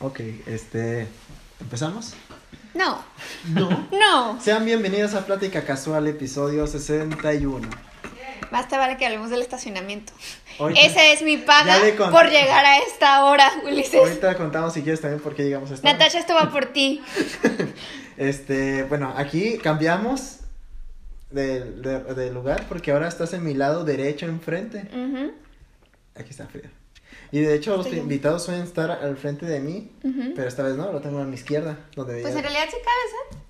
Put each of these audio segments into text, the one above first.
Ok, este. ¿Empezamos? No, No. no. Sean bienvenidos a Plática Casual, episodio 61. Basta vale que hablemos del estacionamiento. Ahorita- Esa es mi paga Ya le conté. por llegar a esta hora, Ulises. Ahorita contamos si quieres también por qué llegamos a esta. hora. Natasha, esto va por ti. Este, bueno, aquí cambiamos de, de- de lugar porque ahora estás en mi lado derecho enfrente. Ujú, Aquí está Frida. Y de hecho, los Estoy invitados suelen estar al frente de mí, pero esta vez no, lo tengo a mi izquierda. Donde Pues en realidad sí cabes,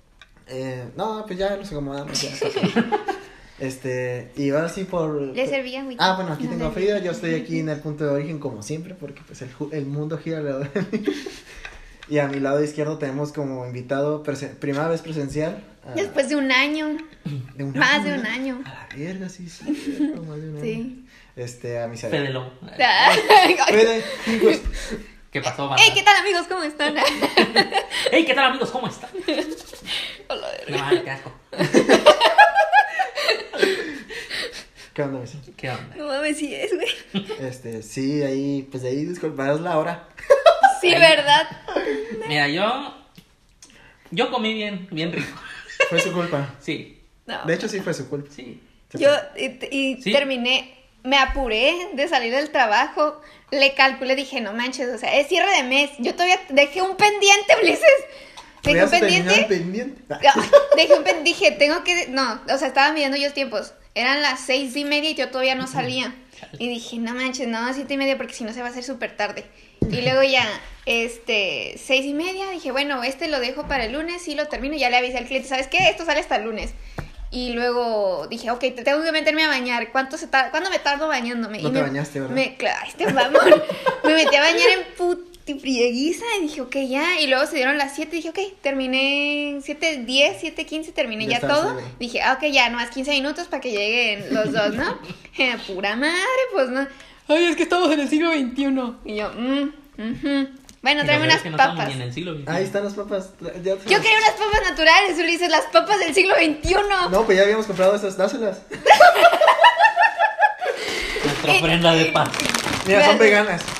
Eh, no, pues ya nos acomodamos. Ya. este, y ahora sí por. ¿eh? Le servía agüita. Ah, bueno, aquí No, tengo a. Frida, yo estoy aquí en el punto de origen como siempre, porque pues el, el mundo gira alrededor de mí. Y a mi lado izquierdo tenemos como invitado, primera vez presencial. a- Después de un año. de un más año, de un año. A la verga, sí, más de un año. Sí. Este, a mi Fede Lobo. Fede, pues, ¿Qué pasó, banda? Hey, ¿qué tal amigos? ¿Cómo están? Hey, ¿qué tal, amigos? ¿Cómo están? Hola, verga. No, qué asco. ¿Qué onda, Misa? ¿Qué onda? No mames, sí es, güey. Este, sí, ahí, pues de ahí disculparás la hora. Sí, ¿verdad? Mira, yo. Yo comí bien, bien rico. Fue su culpa. Sí, No. De hecho, sí fue su culpa. sí. Yo y, y ¿Sí? terminé, me apuré de salir del trabajo, le calculé, dije, no manches, o sea, es cierre de mes, yo todavía dejé un pendiente, Ulises, dejé un pendiente, dejé un pendiente, dije, tengo que, no, o sea, estaba midiendo yo tiempos, eran las seis y media y yo todavía no salía, y dije, no manches, no, siete y media porque si no se va a hacer súper tarde, y luego ya, este, seis y media, dije, bueno, este lo dejo para el lunes y lo termino, ya le avisé al cliente, ¿sabes qué? Esto sale hasta el lunes. Y luego dije, ok, te tengo que meterme a bañar. ¿Cuánto se tar- ¿Cuándo me tardo bañándome? No y te me, bañaste, ¿verdad? Me, claro, este mamón. me metí a bañar en putifrieguiza y dije, ok, ya. Y luego se dieron las 7 y dije, ok, terminé 7, 10, 7, 15, terminé Ya todo. Dije, ah, ok, ya, nomás 15 minutos para que lleguen los dos, ¿no? Eh, Pura madre, pues no. Ay, es que estamos en el siglo XXI. Y yo, mmm, ujú. Bueno, tráeme unas peor es que no papas. estamos ni en el siglo XXI. Ahí están las papas. tra- ya te- Yo quería unas papas naturales, Ulises, las papas del siglo XXI. No, pues ya habíamos comprado esas, dáselas. Nuestra ofrenda de paz. Mira, son veganas.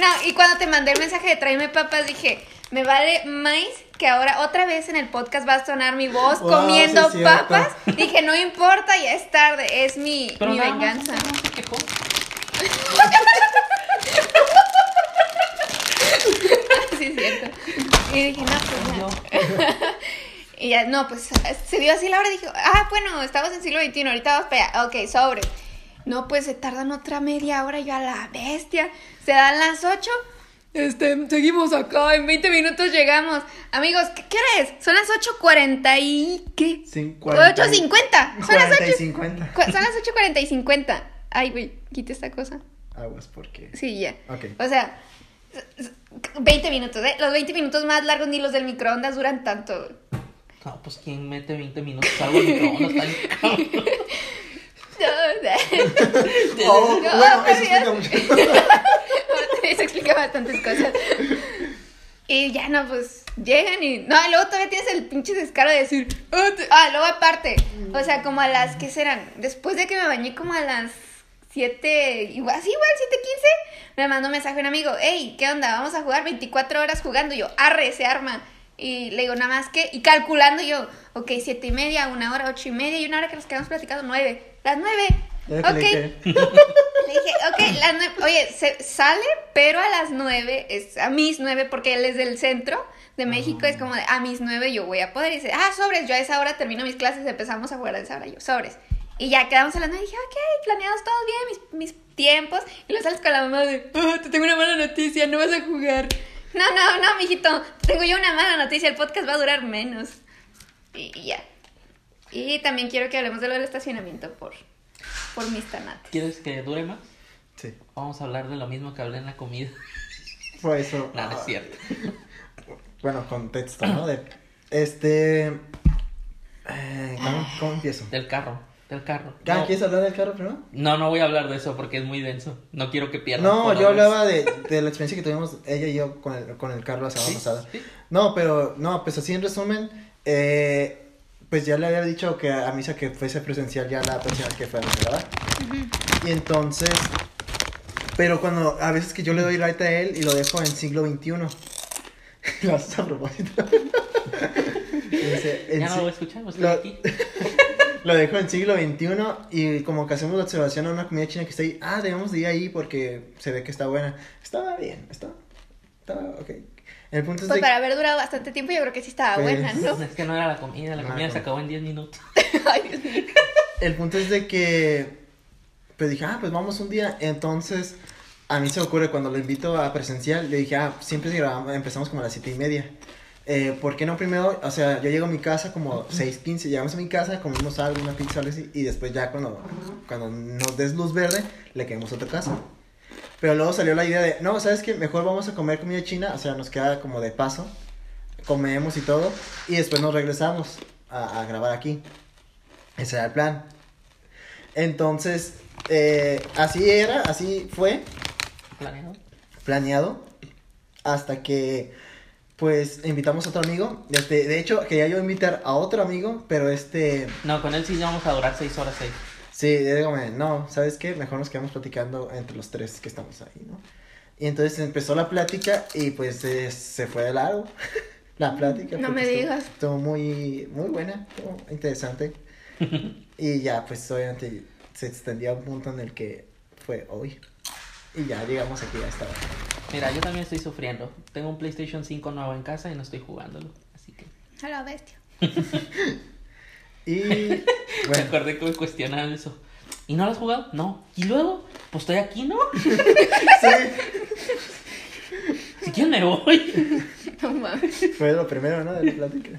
No, y cuando te mandé el mensaje de tráeme papas, dije, me vale más que ahora otra vez en el podcast va a sonar mi voz Wow, comiendo sí papas. Dije, no importa, ya es tarde, es mi, Pero mi nada más, venganza. no se quejó. sí, es cierto. Y dije, no, pues ya. Y ya, no, pues se dio así la hora y dije, ah, bueno, estamos en siglo XXI, ahorita vamos para allá. Ok, sobre. No, pues se tardan otra media hora, yo a la bestia. Se dan las 8. Este, seguimos acá, en 20 minutos llegamos. Amigos, ¿qué, qué hora es? Son las 8.40 y... ¿qué? Cin- 8.50. Son las 40 y 8. 50. cu- Son las 8.40 y 50. Ay, güey, quita esta cosa. Aguas, porque. Sí, ya. Ok. O sea, 20 minutos, ¿eh? Los 20 minutos más largos ni los del microondas duran tanto. No, pues ¿quién mete 20 minutos algo al microondas? Cabrón. Oh, No, bueno, eso explica mucho. Eso explica bastantes cosas. Y ya no, pues llegan y. No, luego todavía tienes el pinche descaro de decir. Ah, luego aparte. O sea, como a las. ¿Qué serán? Después de que me bañé, como a las 7. Igual, sí, igual, 7:15. Me mandó un mensaje un amigo. Hey, ¿qué onda? Vamos a jugar 24 horas jugando. Y yo, arre, se arma. Y le digo, nada más que. Y calculando yo, ok, siete y media, una hora, ocho y media y una hora que nos quedamos platicando, nueve. Las nueve. Ok. dije. Le dije, ok, las nueve, oye, se sale, pero a las nueve, es a mis nueve, porque él es del centro de México, es como de, a mis nueve yo voy a poder. Y dice, ah, sobres, yo a esa hora termino mis clases, empezamos a jugar a esa hora, yo, sobres. Y ya quedamos nueve, y dije, ok, planeados todos bien, mis, mis tiempos. Y lo sales con la mamá de, ah, te tengo una mala noticia, no vas a jugar. No, no, no, mijito, tengo yo una mala noticia, el podcast va a durar menos. Y, y ya. Y también quiero que hablemos de lo del estacionamiento por, por mis tanates. ¿Quieres que dure más? Sí. Vamos a hablar de lo mismo que hablé en la comida. Fue eso. Nada, no es cierto. Bueno, contexto, ¿no? De, este. eh, ¿cómo, cómo empiezo? Del carro. Del carro. ¿Ya No, ¿Quieres hablar del carro primero? no, no voy a hablar de eso porque es muy denso. No quiero que pierdan. No, yo hablaba de, de la experiencia que tuvimos ella y yo con el, con el carro la semana ¿Sí? pasada. ¿Sí? No, pero, no, pues así en resumen, eh, pues ya le había dicho que a misa que fuese presencial ya la próxima que fuera, ¿verdad? Y entonces, Pero cuando, a veces que yo le doy right a él y lo dejo en siglo XXI. Lo haces a propósito. Dice, Ya no lo voy a escuchar, lo- estoy aquí. Lo dejo en siglo XXI y como que hacemos la observación a una comida china que está ahí. Ah, debemos de ir ahí porque se ve que está buena. Estaba bien, estaba, estaba ok. El punto es Pues de para haber durado bastante tiempo, yo creo que sí estaba Pues- buena, ¿no? Es que no era la comida, la No, comida se acabó en 10 minutos. Ay, Dios mío. El punto es de que, pues dije, ah, pues vamos un día. Entonces, a mí se me ocurre cuando lo invito a presencial, le dije, ah, siempre grabamos- empezamos como a las siete y media. Eh, ¿Por qué no primero? O sea, yo llego a mi casa como 6.15, llegamos a mi casa, comimos algo, una pizza, algo así, y después ya cuando, cuando nos des luz verde, le quedamos a otra casa. Pero luego salió la idea de, no, ¿sabes qué? Mejor vamos a comer comida china, o sea, nos queda como de paso, comemos y todo, y después nos regresamos a, a grabar aquí. Ese era el plan. Entonces, eh, así era, así fue Planeado. planeado hasta que pues invitamos a otro amigo. Este, de hecho, quería yo invitar a otro amigo, pero este, No, con él sí vamos a durar 6 horas 6. sí, dígame, no, ¿sabes qué? Mejor nos quedamos platicando entre los tres que estamos ahí, ¿no? Y entonces empezó la plática y pues eh, se fue de largo la plática. No me estuvo- digas. Estuvo muy, muy buena, estuvo interesante. y ya, pues obviamente se extendía a un punto en el que fue hoy. Y ya llegamos aquí a esta hora. Mira, yo también estoy sufriendo. Tengo un PlayStation 5 nuevo en casa y no estoy jugándolo. Así que. A la bestia. Y Me acordé que me cuestionaban eso. ¿Y no lo has jugado? No. ¿Y luego? Pues estoy aquí, ¿no? sí, Si quieren me voy. No mames. fue lo primero, ¿no? De la plática.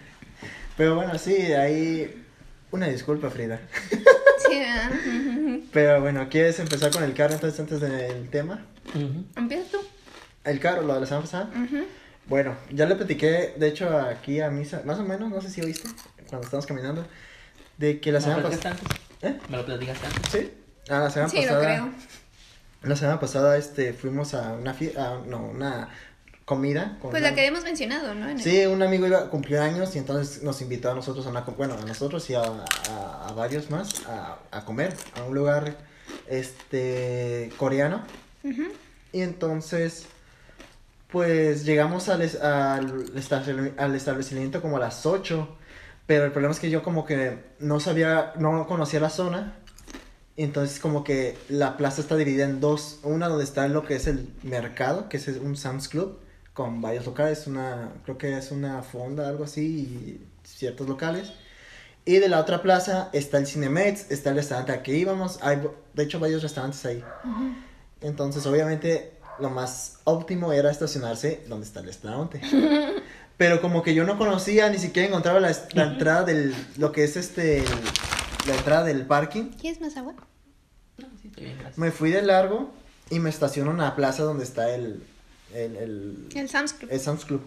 Pero bueno, sí, ahí una disculpa, Frida. Pero bueno, ¿quieres empezar con el carro entonces antes del tema? Ujú. Empieza tú. El carro, lo de la semana pasada. Bueno, ya le platiqué, de hecho, aquí a misa, más o menos, no sé si oíste, cuando estábamos caminando, de que la ¿Me lo semana platicaste pasada... antes? ¿Eh? ¿Me lo platicaste antes? Sí. Ah, la semana Sí, lo pasada. creo. La semana pasada, este, fuimos a una fiesta, no, una comida. con Pues una- la que habíamos mencionado, ¿no? El- Sí, un amigo iba a cumplir años y entonces nos invitó a nosotros a una, bueno, a nosotros y a, a, a varios más a, a comer a un lugar, este, coreano. Y entonces, pues llegamos al, es- al, estacion- al establecimiento como a las 8. Pero el problema es que yo como que no sabía, no conocía la zona. Y entonces como que la plaza está dividida en dos. Una donde está lo que es el mercado, que es un Sam's Club, con varios locales. Una, creo que es una fonda, algo así, y ciertos locales. Y de la otra plaza está el Cinemex, está el restaurante al que íbamos. Hay, de hecho, varios restaurantes ahí. Entonces, obviamente, lo más óptimo era estacionarse donde está el restaurante. Pero como que yo no conocía, ni siquiera encontraba la, la entrada del, lo que es este, la entrada del parking. ¿Quieres más agua? No, sí, estoy bien, gracias. Me fui de largo y me estaciono en la plaza donde está el, el, el, El Sam's Club. el Sam's Club.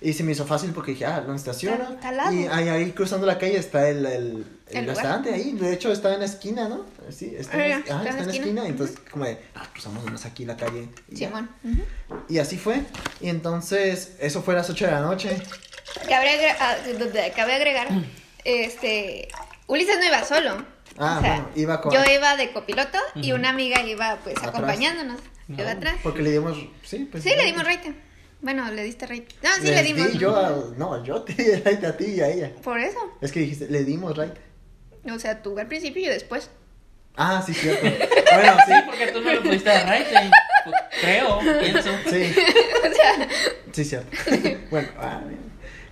Y se me hizo fácil porque dije, ah, lo estaciono. Está- está. Y ahí, ahí cruzando la calle está el, el, el restaurante ahí. De hecho, está en la esquina, ¿no? Sí, está, en, ajá, está en la esquina. ujú. Entonces, como de, ah, cruzamos más aquí la calle. y. Simón. Ujú. Y así fue. Y entonces, eso fue a las 8 de la noche. Cabe, agre- ah, cabe agregar, este, Ulises no iba solo. Ah, O sea, bueno, iba con. Yo iba de copiloto y una amiga iba pues Atrás. acompañándonos. No. Atrás. Porque le dimos. Sí, pues. Sí, le dimos rating. Bueno, le diste rating. No, sí, Les le dimos. di yo a- no, yo te di right a ti y a ella. Por eso. Es que dijiste, le dimos right. O sea, tú al principio y después. Ah, sí, cierto. bueno, Sí, porque tú no lo pudiste dar right, Creo, pienso. sí. Sí. o sea, Sí, cierto. bueno, ah, bien.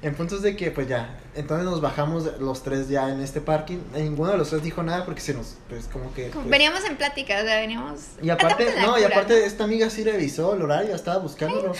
En puntos de que, pues ya, entonces nos bajamos los tres ya en este parking. Ninguno de los tres dijo nada porque se nos, pues como que. pues, veníamos en plática, o sea, veníamos. Y aparte, no, y aparte ¿no? esta amiga sí revisó el horario, estaba buscándolo.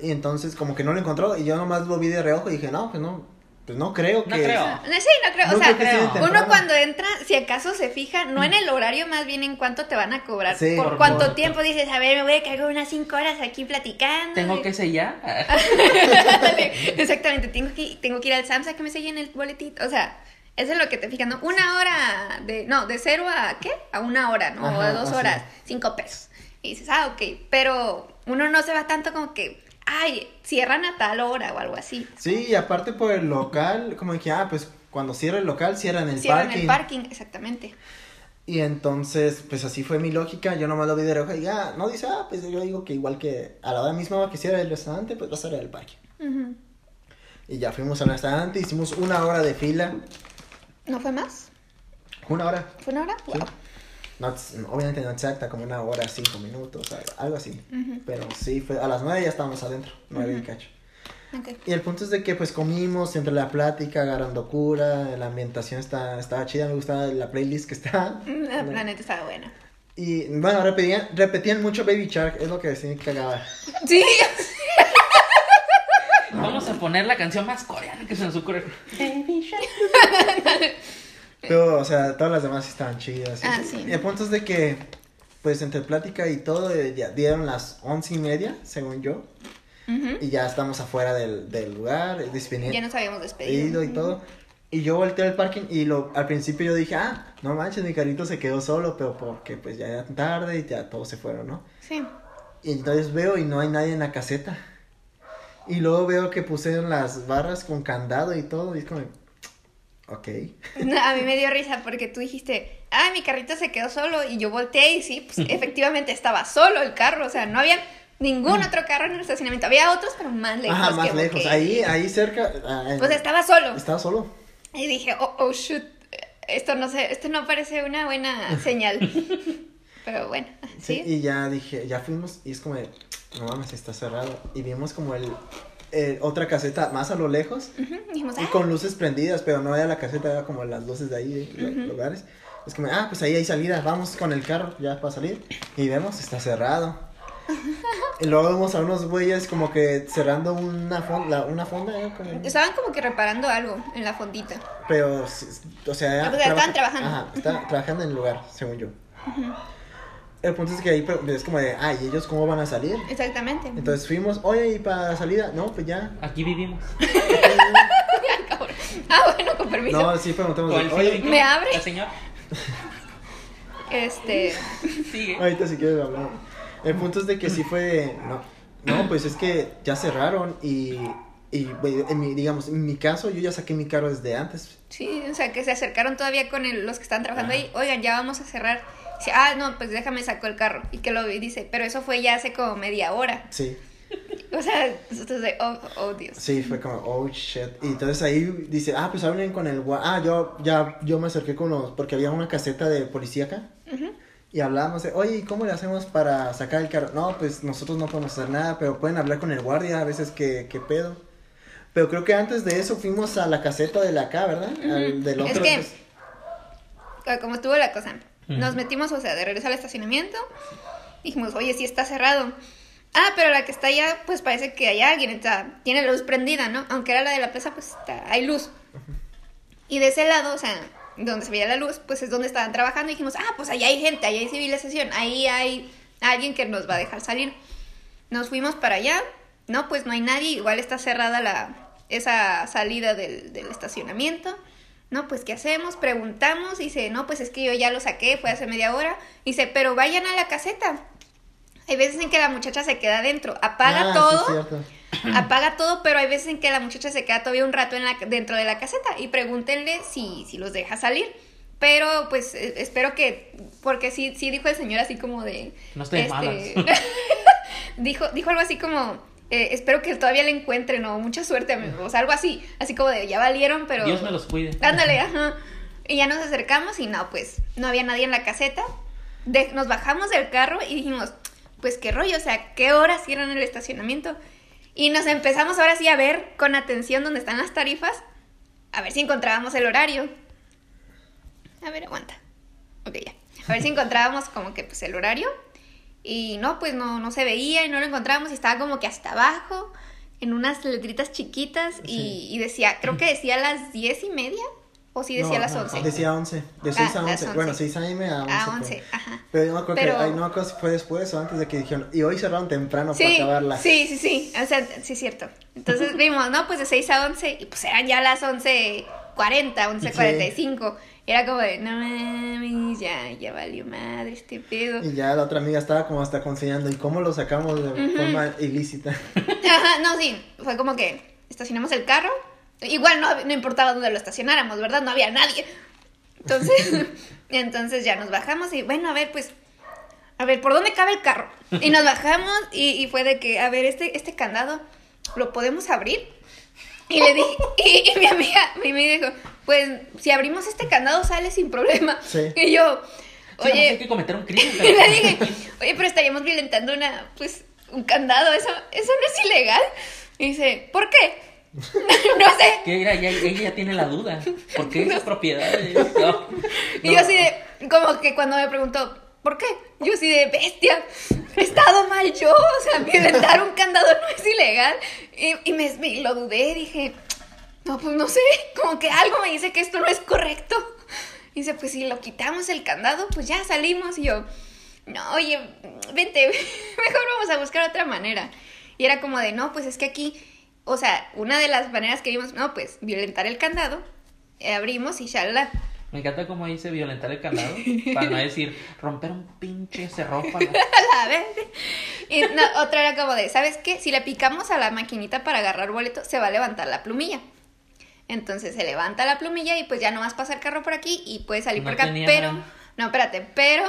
Y entonces como que no lo encontró y yo nomás lo vi de reojo y dije, no, pues no, pues no creo que... No creo. No, sí, no creo. No o sea, creo creo. uno cuando entra, si acaso se fija, no en el horario, más bien en cuánto te van a cobrar. Sí, por, por cuánto tiempo dices, a ver, me voy a quedar unas cinco horas aquí platicando. Tengo que sellar. Ándale, Exactamente, tengo que, tengo que ir al Sam's a que me sellen el boletito. O sea, eso es lo que te fijas, ¿no? Una hora de. No, de cero a ¿qué? A una hora, ¿no? o a dos así. horas, cinco pesos. Y dices, ah, ok. Pero uno no se va tanto como que, ay, cierran a tal hora o algo así. Sí, y aparte por el local, como dije, ah, pues cuando cierra el local, cierran el Cierran parking. el parking, exactamente. Y entonces, pues así fue mi lógica. Yo nomás lo vi de reojo y ya, no dice, ah, pues yo digo que igual que a la hora misma que hiciera el restaurante, pues va a ser el parque. Ujú. Y ya fuimos al restaurante, hicimos una hora de fila. ¿No fue más? Una hora. ¿Fue una hora? Sí. Wow. No, obviamente no exacta, como una hora, cinco minutos, algo- así. Pero sí, fue, a las nueve ya estábamos adentro, nueve y Ujú. cacho. Y el punto es de que pues comimos, entre la plática, agarrando cura, la ambientación está, estaba chida, me gustaba la playlist que está. La, la neta estaba buena. Y bueno, repetían, repetían mucho Baby Shark, es lo que decían que cagaba. Sí. Vamos a poner la canción más coreana que se nos ocurre. Pero, o sea, todas las demás estaban chidas. Ah, sí. Y el punto es de que, pues entre plática y todo, eh, ya dieron las once y media, según yo. Ujú. Y ya estamos afuera del, del lugar, eh. Ya nos habíamos despedido. y todo. Y yo volteé al parking y lo, al principio yo dije, ah, no manches, mi carrito se quedó solo, pero porque pues ya era tarde y ya todos se fueron, ¿no? Sí. Y entonces veo y no hay nadie en la caseta. Y luego veo que pusieron las barras con candado y todo, y es como, ok. No, a mí me dio risa porque tú dijiste, ah, mi carrito se quedó solo. Y yo volteé y sí, pues efectivamente estaba solo el carro. O sea, no había ningún otro carro en el estacionamiento. Había otros, pero más lejos. Ajá, más que- lejos. Ahí, ahí cerca. ah, Pues estaba solo. Estaba solo. Y dije, oh, oh, shoot. Esto no sé, esto no parece una buena señal. Pero bueno, Sí, sí. y ya dije, ya fuimos y es como, de, no mames, está cerrado. Y vimos como el, el- otra caseta más a lo lejos Dijimos, y ah, con luces prendidas, pero no era la caseta, era como las luces de ahí, de lugares. Es como, ah, pues ahí hay salida, vamos con el carro ya para salir. Y vemos, está cerrado. y luego vemos a unos güeyes como que cerrando una fonda, una fonda, ¿eh? Como- estaban como que reparando algo en la fondita. pero, o sea, Ah, pues, estaban trabajando. Ajá, estaban trabajando en el lugar, según yo. El punto es que ahí es como de, ah, ¿y ellos cómo van a salir? Exactamente. Entonces fuimos, oye, ¿y para la salida? No, pues ya. Aquí vivimos. Cabrón. Ah, bueno, con permiso. No, sí preguntamos, el oye, ¿Me abre? La señora Este. sigue. ahorita si quieres hablar. El punto es de que sí fue, no, no, pues es que ya cerraron y, y güey, en mi, digamos, en mi caso yo ya saqué mi carro desde antes. Sí, o sea, que se acercaron todavía con el- los que están trabajando ahí. Oigan, ya vamos a cerrar. Dice, ah, no, pues déjame saco el carro. Y que lo vi, dice, pero eso fue ya hace como media hora. Sí, O sea, de, oh, oh, Dios. sí, fue como, oh, shit. Y entonces ahí dice, ah, pues hablen con el Ah, yo, ya, yo me acerqué con los, porque había una caseta de policía acá. Y hablábamos de, oye, ¿y cómo le hacemos para sacar el carro? No, pues nosotros no podemos hacer nada, pero pueden hablar con el guardia a veces que, que pedo. Pero creo que antes de eso fuimos a la caseta de la acá, ¿verdad? Al del Es otro. que- pues, Ah, Como estuvo la cosa. Nos metimos, o sea, de regreso al estacionamiento. Dijimos, oye, sí está cerrado. Ah, pero la que está allá, pues parece que hay alguien. Sea, tiene la luz prendida, ¿no? Aunque era la de la plaza, pues está, hay luz. Y de ese lado, o sea, donde se veía la luz, pues es donde estaban trabajando. Y dijimos, ah, pues ahí hay gente, ahí hay civilización, ahí hay alguien que nos va a dejar salir. Nos fuimos para allá. No, pues no hay nadie. Igual está cerrada la, esa salida del, del estacionamiento. No, pues ¿qué hacemos? Preguntamos. Dice, no, pues es que yo ya lo saqué, fue hace media hora. Dice, pero vayan a la caseta. Hay veces en que la muchacha se queda adentro, apaga ah, todo, apaga todo, pero hay veces en que la muchacha se queda todavía un rato en la, dentro de la caseta y pregúntenle si, si los deja salir. Pero pues eh, espero que, porque sí, sí dijo el señor así como de... No estoy de malas. dijo, dijo algo así como, eh, espero que todavía le encuentren o mucha suerte, amigo", o sea, algo así, así como de, ya valieron, pero... Dios me los cuide. Ándale, ajá. Y ya nos acercamos y no, pues no había nadie en la caseta. De- nos bajamos del carro y dijimos, pues qué rollo, o sea, qué horas cierran el estacionamiento. Y nos empezamos ahora sí a ver con atención dónde están las tarifas, a ver si encontrábamos el horario. A ver, aguanta. Ok, ya. A ver si encontrábamos como que pues el horario. Y no, pues no, no se veía y no lo encontrábamos y estaba como que hasta abajo, en unas letritas chiquitas y, Sí. y decía, creo que decía las diez y media o sí decía No, las no, once. Decía 11, de 6 Ah, a las 11. Bueno, 11. 6 a.m. a 11. A fue. 11, ajá. Pero yo me acuerdo Pero- que, ay, no me acuerdo si fue después o antes de que dijeron, y hoy cerraron temprano para Sí, acabarla. sí, sí, sí, o sea, sí es cierto. Entonces vimos, ¿no? Pues de 6 a 11 y pues eran ya las 11.40, 11.45. Era como de, no mames, ya, ya valió madre este pedo. Y ya la otra amiga estaba como hasta consiguiendo, ¿y cómo lo sacamos de forma ilícita? Ajá, no, sí, fue como que estacionamos el carro. Igual no, no importaba dónde lo estacionáramos, ¿verdad? No había nadie. Entonces, entonces ya nos bajamos y bueno, a ver, pues, a ver, ¿por dónde cabe el carro? Y nos bajamos y, y fue de que, a ver, este, este candado, ¿lo podemos abrir? Y le dije, y, y mi amiga, mi amiga dijo, pues, si abrimos este candado sale sin problema. Sí. Y yo, Sí, oye, hay que cometer un crimen. y pero- le dije, oye, pero estaríamos violentando una, pues, un candado, eso, eso no es ilegal. Y dice, ¿por qué? no sé. Que ella, ella, ella ya tiene la duda. ¿Por qué esas propiedades? No, Y no. yo así de, como que cuando me preguntó, ¿por qué? Yo así de, bestia, he estado mal yo, o sea, violentar un candado no es ilegal. Y, y me, me- lo dudé, dije, no, pues no sé, como que algo me dice que esto no es correcto. Y dice, pues si lo quitamos el candado, pues ya salimos. Y yo, no, oye, vente, mejor vamos a buscar otra manera. Y era como de, no, pues es que aquí, o sea, una de las maneras que vimos, no, pues violentar el candado, eh, abrimos y shalala. Me encanta cómo dice violentar el candado. Para no decir romper un pinche cerrojo. a la- a la vez. Y no, otra era como de, ¿sabes qué? Si le picamos a la maquinita para agarrar boleto, se va a levantar la plumilla. Entonces se levanta la plumilla y pues ya no más pasa el carro por aquí y puede salir No por acá. tenía Pero, no, espérate, pero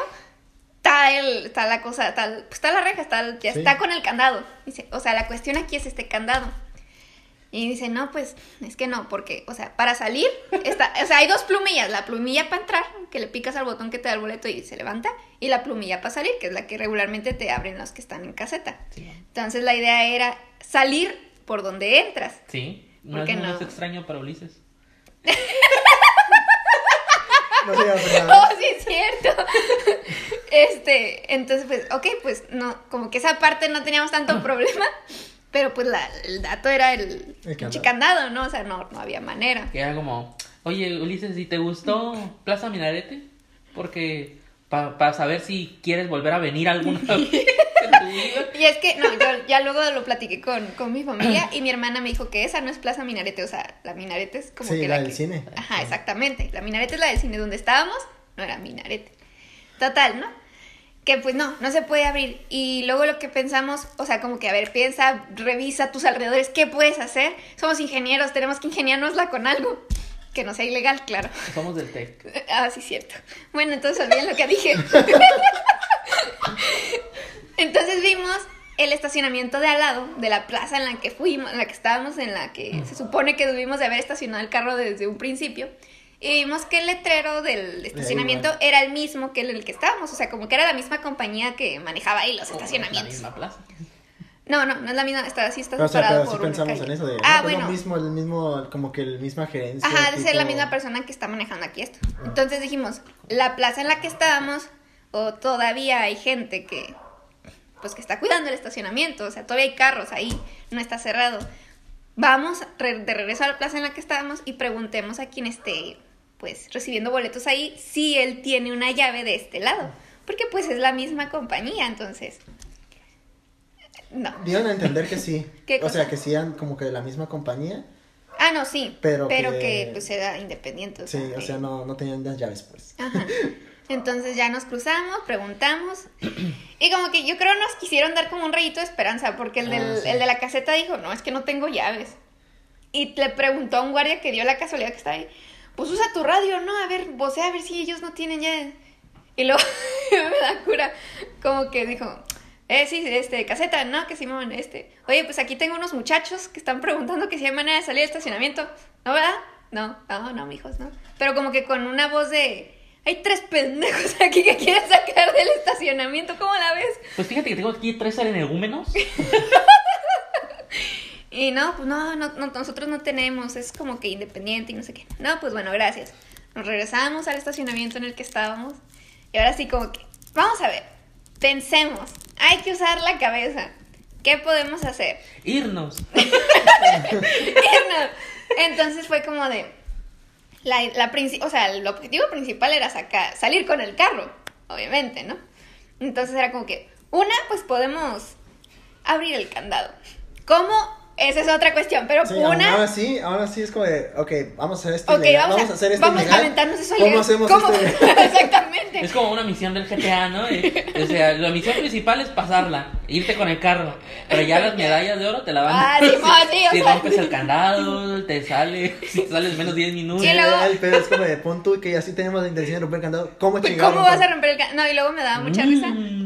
está el, está la cosa, está, el- pues, está la reja, está, el- ya Sí. está con el candado. Dice, o sea, la cuestión aquí es este candado. Y dice, no, pues es que no, porque, o sea, para salir, está, o sea, hay dos plumillas, la plumilla para entrar, que le picas al botón que te da el boleto y se levanta, y la plumilla para salir, que es la que regularmente te abren los que están en caseta. Sí. Entonces la idea era salir por donde entras. Sí. No ¿Por es qué muy no? más extraño para Ulises. No se Oh, sí, es cierto. Este, entonces, pues, ok, pues no, como que esa parte no teníamos tanto problema, pero pues la- el dato era el, El pinche candado. candado, ¿no? O sea, no, no había manera. Que era como, oye Ulises, ¿y te gustó Plaza Minarete? Porque para saber si quieres volver a venir alguna vez. Y es que, no, yo ya luego lo platiqué con, con mi familia y mi hermana me dijo que esa no es Plaza Minarete, o sea, la Minarete es como Sí, que la la del que- cine. Ajá, exactamente. La Minarete es la del cine donde estábamos, no era Minarete. Total, ¿no? Que pues no, no se puede abrir. Y luego lo que pensamos, o sea, como que, a ver, piensa, revisa tus alrededores, ¿qué puedes hacer? Somos ingenieros, tenemos que ingeniárnosla con algo. Que no sea ilegal, claro. Somos del TEC. Ah, sí, cierto. Bueno, entonces olviden lo que dije. entonces vimos el estacionamiento de al lado de la plaza en la que fuimos, en la que estábamos, en la que se supone que debimos de haber estacionado el carro desde un principio. Y vimos que el letrero del estacionamiento era el mismo que el en el que estábamos. O sea, como que era la misma compañía que manejaba ahí los O La estacionamientos. misma plaza. No, no, no es la misma. Está, así está Pero, o sea, separado pero sí por pensamos calle. en eso de. Ah, no, pues bueno. lo mismo, el mismo, como que el misma gerencia. Ajá, de ser la tipo- misma persona que está manejando aquí esto. Entonces dijimos, la plaza en la que estábamos, o todavía hay gente que, pues que está cuidando el estacionamiento, o sea, todavía hay carros ahí, no está cerrado. Vamos de regreso a la plaza en la que estábamos y preguntemos a quien esté, pues, recibiendo boletos ahí, si él tiene una llave de este lado. Porque pues es la misma compañía, entonces... No. Dieron a entender que sí. ¿Qué o sea, que sí eran como que de la misma compañía. Ah, no, sí. Pero Pero, que- que... pues era independiente. Sí, o sea, no, no tenían las llaves, pues. Ajá. Entonces ya nos cruzamos, preguntamos. Y como que yo creo nos quisieron dar como un rayito de esperanza, porque el, del, Ah, sí. el de la caseta dijo, no, es que no tengo llaves. Y le preguntó a un guardia que dio la casualidad que estaba ahí, pues usa tu radio, ¿no? A ver, vocea a ver si ellos no tienen llaves. Y luego me da cura, como que dijo, eh, sí, este, caseta, no, que Simón, este. Oye, pues aquí tengo unos muchachos que están preguntando que si hay manera de salir del estacionamiento. ¿No, verdad? No, no, no, mijos, no. Pero como que con una voz de, hay tres pendejos aquí que quieren sacar del estacionamiento, ¿cómo la ves? Pues fíjate que tengo aquí tres energúmenos. Y no, pues no, no, no, nosotros no tenemos, es como que independiente y no sé qué. No, pues bueno, gracias. Nos regresamos al estacionamiento en el que estábamos. Y ahora sí, como que, vamos a ver, pensemos, hay que usar la cabeza. ¿Qué podemos hacer? Irnos. Irnos. Entonces fue como de, la, la o sea, el objetivo principal era sacar, salir con el carro, obviamente, ¿no? Entonces era como que, una, pues podemos abrir el candado. ¿Cómo? Esa es otra cuestión, pero Sí, una... ahora sí, ahora sí es como de, ok, vamos a hacer esto Ok, ilegal, vamos, vamos a hacer esto vamos ilegal. a aventarnos eso ¿Cómo hacemos ¿Cómo? esto ilegal? Exactamente. Es como una misión del GTA, ¿no? O sea, la misión principal es pasarla, irte con el carro. Pero ya las medallas de oro te la van Ah, sí, sí, o Si sea. rompes el candado, te sale, si te sales menos 10 minutos. Sí, luego- El pedo es como de pon tú que así tenemos la intención de romper el candado. ¿Cómo Pues, chingados ¿Cómo vas a romper? el ca- No, y luego me daba mucha risa. Mm,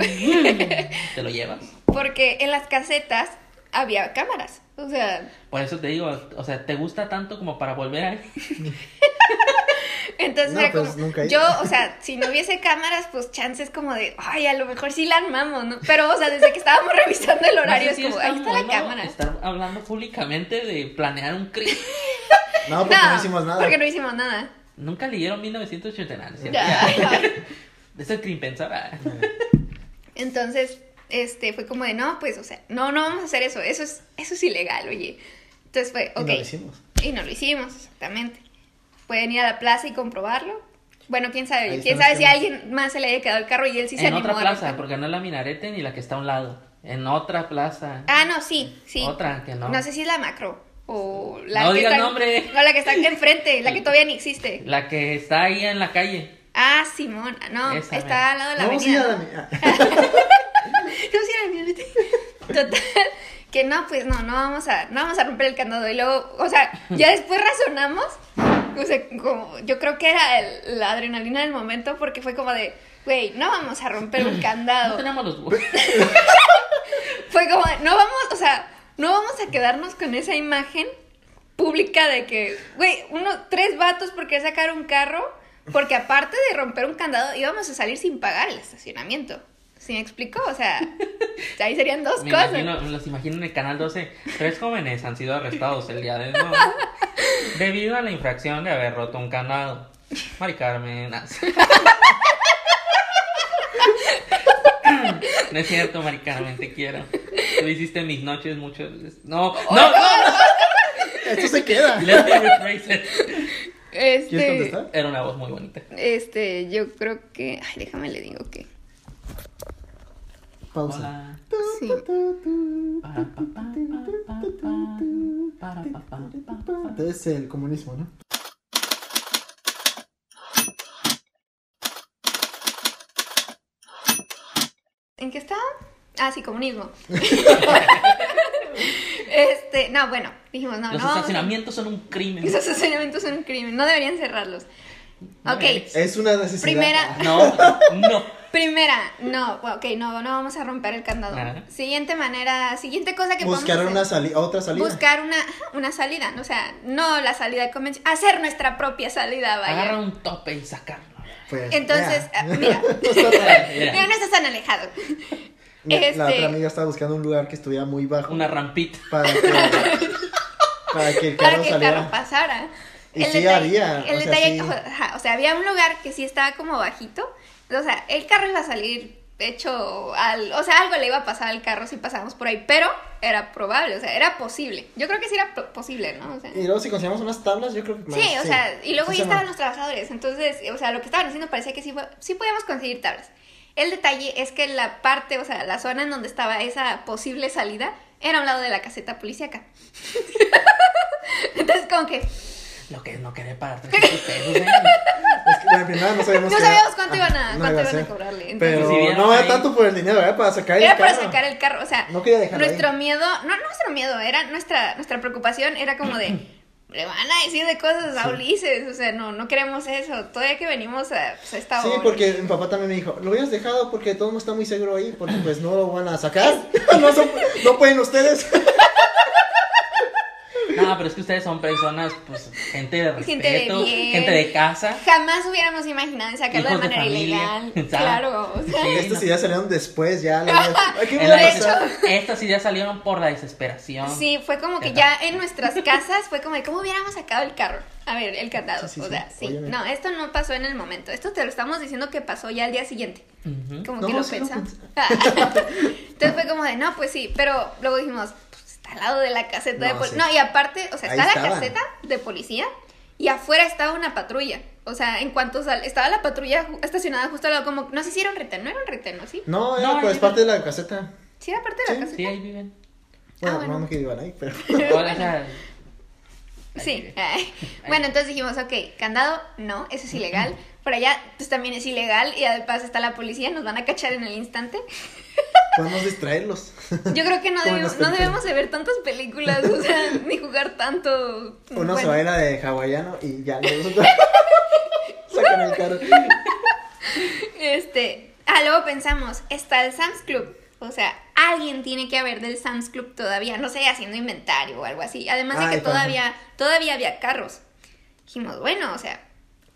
Te lo llevas. Porque en las casetas había cámaras. O sea, Por eso te digo, o sea, ¿te gusta tanto como para volver a entonces No, era pues, como. nunca he yo, o sea, si no hubiese cámaras, pues chances como de, ay, a lo mejor sí la armamos, ¿no? Pero, o sea, desde que estábamos revisando el horario, No sé si es como, ahí está la cámara. Estar hablando públicamente de planear un crimen. No, porque no, hicimos nada. Porque no hicimos nada. Nunca leyeron 1989, ¿no es cierto? Ya. Es el crimen pensar. ah. Entonces, este, fue como de, no, pues, o sea, no, no vamos a hacer eso, eso es, eso es ilegal, oye. Entonces fue, Y ok. no lo hicimos. Y no lo hicimos, exactamente. Pueden ir a la plaza y comprobarlo. Bueno, quién sabe, Ahí quién sabe si a alguien más se le haya quedado el carro y él sí se en animó otra a plaza, porque no es la minarete ni la que está a un lado. En otra plaza. Ah, no, sí, sí. Otra que no. No sé si es la macro o la No que diga está el nombre. No, la que está enfrente, la que todavía ni existe. La que está ahí en la calle. Ah, Simón, no, Esa, está al lado de la No, sí, avenida. la ¿no? No, sí, era. Total, que no, pues no, no vamos a, no vamos a romper el candado. Y luego, o sea, ya después razonamos. O sea, como, yo creo que era el- la adrenalina del momento porque fue como de, güey, no vamos a romper un No candado. tenemos los. Fue como, no vamos, o sea, no vamos a quedarnos con esa imagen pública de que, güey, uno, tres vatos porque sacar un carro, porque aparte de romper un candado, íbamos a salir sin pagar el estacionamiento. ¿Sí me explicó? O sea, ahí serían dos Me cosas. imagino, me los imagino en el canal 12. Tres jóvenes han sido arrestados el día de hoy. Debido a la infracción de haber roto un candado. Mari Carmen. ah. No es cierto, Mari Carmen, te quiero. Tú hiciste mis noches muchas veces. No, no, no, no. Esto se queda. Let me rephrase it. ¿Quieres Este, contestar? Era una voz muy bonita. este, yo creo que, ay, déjame le digo que, Pausa. Hola. sí. Para, pa, pa, pa, pa, pa. Para, pa, pa, pa, pa. Entonces el comunismo, ¿no? ¿En qué estaba? Ah, sí, comunismo. este, no, bueno, dijimos, no, Los no. a- estacionamientos son un crimen. Esos estacionamientos son un crimen, no deberían cerrarlos. No ok. Es una necesidad. Primera- No, no. Primera, no, ok, no, no vamos a romper el candado. Ajá. Siguiente manera, siguiente cosa que Buscar podemos una sali otra salida. Buscar una, una salida, ¿no? o sea, no la salida convencional, hacer nuestra propia salida, vaya. Agarra un tope y sacarlo. Pues, Entonces, ya. ah, mira. No Mira, estás tan alejado. La Este- otra amiga estaba buscando un lugar que estuviera muy bajo Una rampita. para que, para que el para carro que el carro pasara. Y sí había, El o sea, detalle, sí. ajá, o sea, había un lugar que sí estaba como bajito. O sea, el carro iba a salir hecho al, o sea, algo le iba a pasar al carro si pasábamos por ahí, pero era probable, o sea, era posible. Yo creo que sí era po- posible, ¿no? O sea, Y luego si conseguimos unas tablas, yo creo que más, sí, o sea, y luego Sí ya estaban los trabajadores, entonces, o sea, lo que estaban haciendo parecía que sí, fue- sí podíamos conseguir tablas. El detalle es que la parte, o sea, la zona en donde estaba esa posible salida era a un lado de la caseta policíaca. Entonces, como que Lo que no quedé para 300 pesos. ¿eh? Es que, bueno, primero no sabíamos No qué sabíamos era- cuánto iban a- no cuánto iba iban a ser. cobrarle, entonces- Pero Si vieron no era tanto por el dinero, era para sacar era el para carro. sacar el carro, o sea, No quería dejarlo nuestro ahí. miedo, no, no nuestro miedo, era nuestra, nuestra preocupación, era como de, le van a decir de cosas a Ulises, o sea, no, no queremos eso, todavía que venimos a, pues, a esta Sí, hora. porque mi papá también me dijo, lo hubieras dejado porque todo no está muy seguro ahí, porque pues no lo van a sacar. no, son- no pueden ustedes. No, pero es que ustedes son personas, pues, gente de respeto, Gente de bien. gente de casa. Jamás hubiéramos imaginado sacarlo de Hijos de manera familia, ilegal. ¿sabes? Claro, o sea, Sí, Estas no. ideas salieron después, ya. La vida- Ay, ¿qué En voy a la- hacer? estas ideas salieron por la desesperación. sí, fue como que ya en nuestras casas fue como de cómo hubiéramos sacado el carro. A ver, el candado. Sí, sí, o sea, sí. óyeme. No, esto no pasó en el momento. Esto te lo estamos diciendo que pasó ya al día siguiente. Ujú. Como No, que lo pensamos. Entonces fue como de, no, pues sí, pero luego dijimos, está al lado de la caseta de No, policía. sí. No, y aparte, o sea, Ahí está la estaban. caseta de policía y afuera estaba una patrulla. O sea, en cuanto sal, estaba la patrulla estacionada justo al lado, como, no sé si era un retén, no era un retén, ¿no? ¿Sí? No, era No, pues ahí parte de la caseta. Sí, era parte de la Sí. caseta. Sí, ahí viven. Bueno, Ah, bueno. no me que iban ahí, pero. Sí. Bueno, entonces dijimos, ok, candado, no, eso es ilegal. Por allá, pues también es ilegal y además está la policía, nos van a cachar en el instante. Podemos distraerlos. Yo creo que no, debemos, no debemos de ver tantas películas, o sea, ni jugar tanto. Uno se Bueno, va a ir a de hawaiano y ya sacan el carro. Este, ah, luego pensamos, está el Sam's Club. O sea, alguien tiene que haber del Sam's Club todavía, no sé, haciendo inventario o algo así. Además de Ay, que todavía, todavía había carros. Dijimos, bueno, o sea,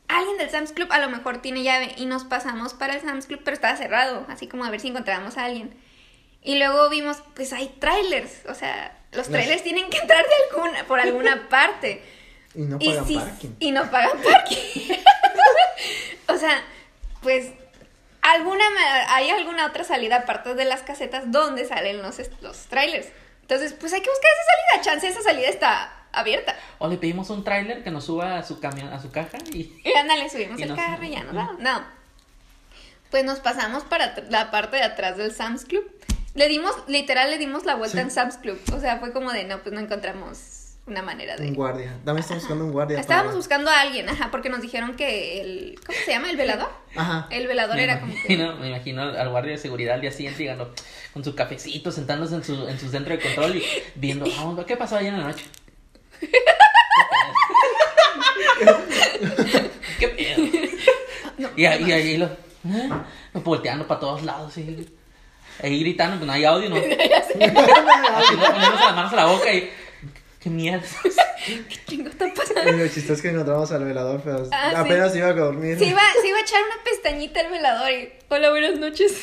alguien del Sam's Club a lo mejor tiene llave y nos pasamos para el Sam's Club, pero estaba cerrado, así como a ver si encontrábamos a alguien. Y luego vimos, pues hay trailers, o sea, los trailers tienen que entrar de alguna, por alguna parte. Y no Y pagan parking. Y no pagan parking. o sea, pues alguna hay alguna otra salida aparte de las casetas donde salen los, los trailers. Entonces, pues hay que buscar esa salida. Chance esa salida está abierta. O le pedimos un tráiler que nos suba a su camión, a su caja y... Y ándale, subimos Y el nos- carro y ya nos vamos. No. Pues nos pasamos para la parte de atrás del Sam's Club. Le dimos, literal, le dimos la vuelta Sí. en Sam's Club. O sea, fue como de, no, pues no encontramos una manera de... Un guardia. También estamos buscando un guardia. Estábamos para- buscando a alguien, ajá, porque nos dijeron que el. ¿Cómo se llama? ¿El velador? Ajá. El velador Me era como que. imagino, me imagino al guardia de seguridad al día siguiente llegando con su cafecito, sentándose en su, en su centro de control y viendo, ah, ¿qué pasó ayer en la noche? ¿Qué pedo? No, Y ahí, y ahí lo, ¿eh? volteando para todos lados y ahí gritando, pues no hay audio, ¿no? Así, ¿no? poniéndose las manos a la boca y, ¿qué mierda? ¿Qué chingo está pasando? Lo chistoso es que encontramos al velador, pero Ah, sí. apenas iba a dormir. Se iba, se iba a echar una pestañita el velador y. Hola, buenas noches.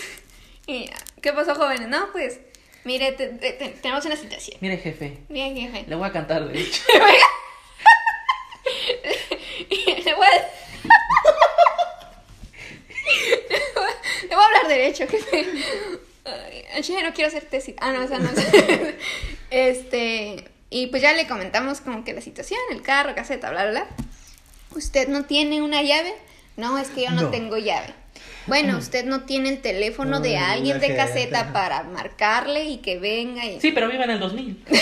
Y, ¿Qué pasó, jóvenes? No, pues. Mire, te- te- te- tenemos una situación. Mire, jefe, Bien, jefe. le voy a cantar, de hecho. Le voy a. Le voy a hablar derecho, jefe. Ay, no quiero hacer tesis. Ah, no, esa no es. Este. Y pues ya le comentamos como que la situación, el carro, caseta, bla, bla, bla. ¿Usted no tiene una llave? No, es que yo no, No. tengo llave. Bueno, usted no tiene el teléfono de Ay, alguien de gente. caseta para marcarle y que venga y... Sí, pero vive en el 2000.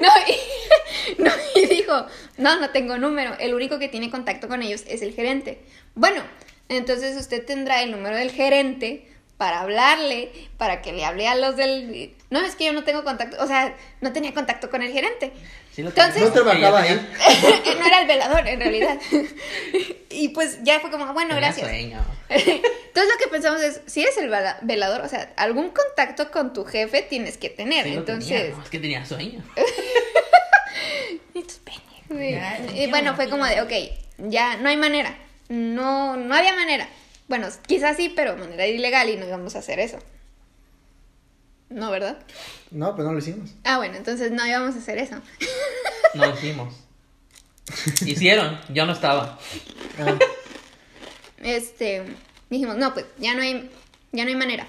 No y, no, y dijo, no, no tengo número. El único que tiene contacto con ellos es el gerente. Bueno, entonces usted tendrá el número del gerente para hablarle, para que le hable a los del... No, es que yo no tengo contacto, o sea, no tenía contacto con el gerente. Sí lo Entonces-. No trabajaba ahí. tenía- no era el velador, en realidad. Y pues ya fue como, bueno, tenía gracias. sueño. Entonces lo que pensamos es, si eres el vela- velador, o sea, algún contacto con tu jefe tienes que tener. Sí lo Entonces, tenía, no, es que tenía sueño. Y bueno, fue como de, ok, ya no hay manera. No, no había manera. Bueno, quizás sí, pero de manera ilegal y no íbamos a hacer eso. No, ¿verdad? No, pues no lo hicimos. Ah, bueno, entonces no íbamos a hacer eso. No lo hicimos. Hicieron, yo no estaba. Ah, Este, dijimos, no, pues ya no hay, ya no hay manera.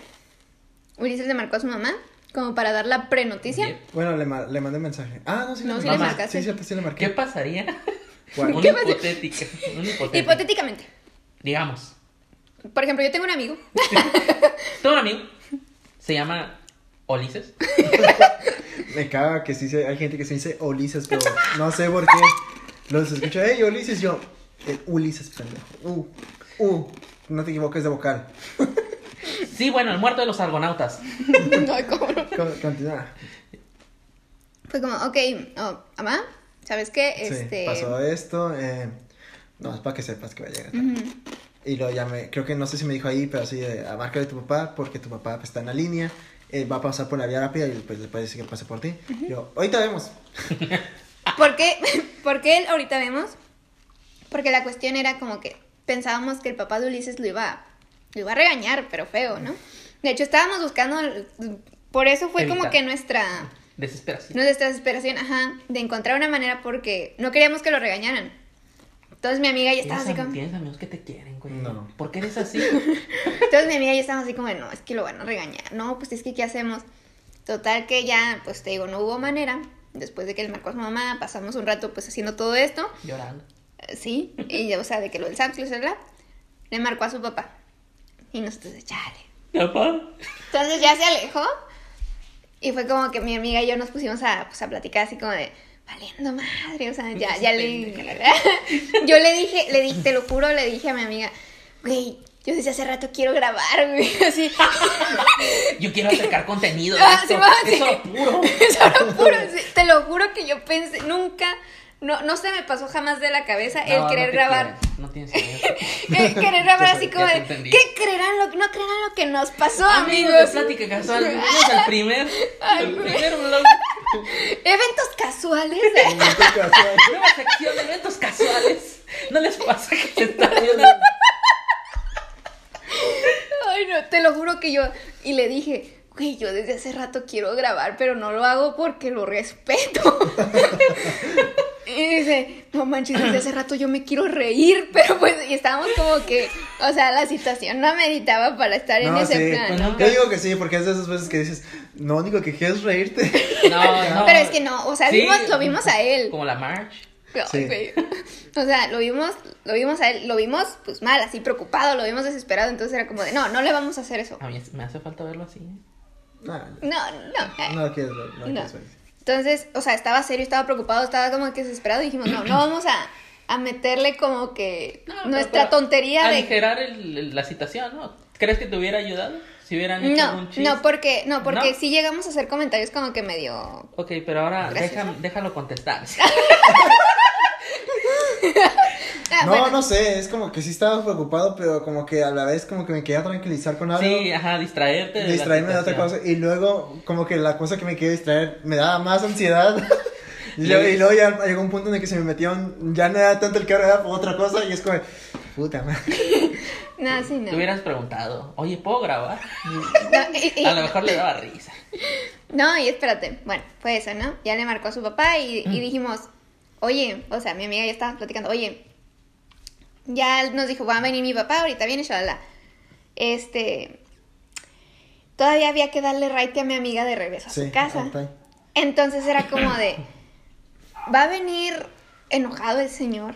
Ulises le marcó a su mamá como para dar la prenoticia. Yep. bueno, le, ma- le mandé mensaje. Ah, no, sí No, le sí le marcaste. Sí, cierto, sí le marqué. ¿Qué pasaría? ¿Cuál? Una ¿Qué pasa? hipotética. Una hipotética. Hipotéticamente. Digamos, Por ejemplo, yo tengo un amigo. tengo un amigo, se llama Ulises. Me caga que sí se- hay gente que se dice Ulises, pero no sé por qué. Los escucho, hey, Ulises, yo. El Ulises, pendejo. Uh, uh, no te equivoques de vocal. Sí, bueno, el muerto de los argonautas. no, ¿cómo no? Con- Continúa. Fue como, ok, oh, mamá, ¿sabes qué? Este. Sí, pasó esto. Eh, no, es para que sepas que va a llegar. Y lo llamé, creo que no sé si me dijo ahí, pero sí, de, a marca de tu papá, porque tu papá está en la línea. Él va a pasar por la vía rápida y pues le puede decir que pase por ti. Yo, ahorita vemos. ¿Por qué? ¿Por qué él ahorita vemos? Porque la cuestión era como que pensábamos que el papá de Ulises lo iba, lo iba a regañar, pero feo, ¿no? De hecho, estábamos buscando, por eso fue como que nuestra, Desesperación. nuestra desesperación, ajá, de encontrar una manera porque no queríamos que lo regañaran. Entonces mi amiga ya estaba así ¿Tienes, am- como... tienes amigos que te quieren, güey. No. ¿Por qué eres así? Entonces mi amiga y yo estábamos así como, no, es que lo van a regañar. No, pues es que, ¿qué hacemos? Total que ya, pues te digo, no hubo manera. Después de que le marcó a su mamá, pasamos un rato pues haciendo todo esto. Llorando. Eh, Sí, y o sea, de que lo del Samsung, bla, le marcó a su papá. Y nosotros, chale. Papá. Entonces ya se alejó. Y fue como que mi amiga y yo nos pusimos a, pues, a platicar así como de, valiendo madre, o sea, ya, ya le... yo le dije, le dije, te lo juro, le dije a mi amiga, güey, yo desde hace rato quiero grabar, güey, así. Yo quiero acercar contenido. Ah, esto. sí, va, sí. Es oro puro. Es oro puro, sí, te lo juro que yo pensé, nunca, no, no se me pasó jamás de la cabeza No, el querer grabar. No tienes idea. Querer grabar así como de. ¿qué creerán lo, no creerán lo que nos pasó, Amigos amigos? de Plática Casual, bienvenidos al primer, Ay, el güey. Eventos casuales. nueva sección de eventos casuales. ¿No les pasa que se está viendo? Ay, no, te lo juro que yo. Y le dije, güey, yo desde hace rato quiero grabar, pero no lo hago porque lo respeto. y dice, no manches, desde hace rato yo me quiero reír, pero pues, y estábamos como que, o sea, la situación no meditaba para estar en ese sí. plan, Pues ¿no? nunca- Yo digo que sí, porque es de esas veces que dices, no, único que quieres reírte. No, no. Pero es que no, o sea, Sí, vimos, lo vimos a él. Como la March. Sí. O sea, lo vimos, lo vimos a él, lo vimos pues mal, así preocupado, lo vimos desesperado, entonces era como de, no, no le vamos a hacer eso. A mí me hace falta verlo así. ¿eh? No, No, no. eh. no lo quieres ver, no No. Entonces, o sea, estaba serio, estaba preocupado, estaba como que desesperado y dijimos, no, no vamos a, a meterle como que No, pero- nuestra pero tontería de... Aligerar el- el- la situación, ¿no? ¿Crees que te hubiera ayudado? Si hubieran hecho No, un chiste. no, porque, no, porque ¿No? sí llegamos a hacer comentarios como que medio... Ok, pero ahora déjalo contestar. Ah, No, bueno. no sé, es como que sí estaba preocupado, pero como que a la vez como que me quería tranquilizar con algo. Sí, ajá, distraerte. de la distraerme de otra cosa. Y luego, como que la cosa que me quería distraer me daba más ansiedad. y, luego, y luego ya llegó un punto en el que se me metieron, ya no era tanto el carro, era por otra cosa. Y es como, puta madre. No, sí, no. Te hubieras preguntado, oye, ¿puedo grabar? No, y- y- A lo mejor le daba risa. No, y espérate. Bueno, fue eso, ¿no? Ya le marcó a su papá y, y dijimos, oye, o sea, mi amiga ya estaba platicando, oye, ya nos dijo, va a venir mi papá, ahorita viene, shalala. Este, todavía había que darle raite a mi amiga de regreso a Sí, su casa. Entonces era como de, va a venir enojado el señor.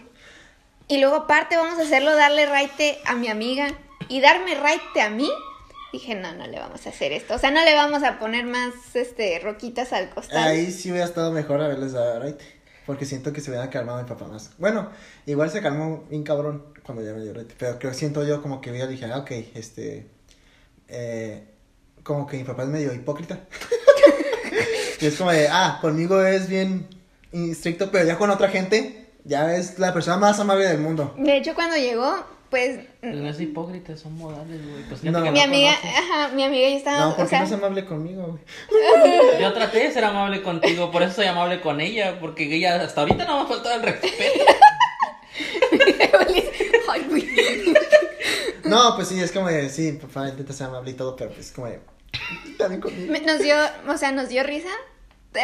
Y luego aparte vamos a hacerlo darle raite a mi amiga y darme raite a mí. Dije, no, no le vamos a hacer esto. O sea, no le vamos a poner más este roquitas al costal. Ahí sí hubiera estado mejor haberles dado right. Porque siento que se hubiera calmado mi papá más. Bueno, igual se calmó bien cabrón cuando ya me dio right. Pero creo siento yo como que yo dije, ah, ok, este. Eh, como que mi papá es medio hipócrita. y es como de, ah, conmigo es bien estricto, pero ya con otra gente, ya es la persona más amable del mundo. De hecho, cuando llegó, pues Pero no es hipócrita, son modales, güey. Pues No. mi amiga, conoces. ajá, mi amiga ya estaba, No, o porque sea, no es amable conmigo, güey. Yo traté de ser amable contigo, por eso soy amable con ella, porque ella hasta ahorita no me ha faltado el respeto. Ay, güey. No, pues sí, es como de, sí, papá intenta ser amable y todo, pero pues como de, también conmigo. Nos dio, o sea, nos dio risa,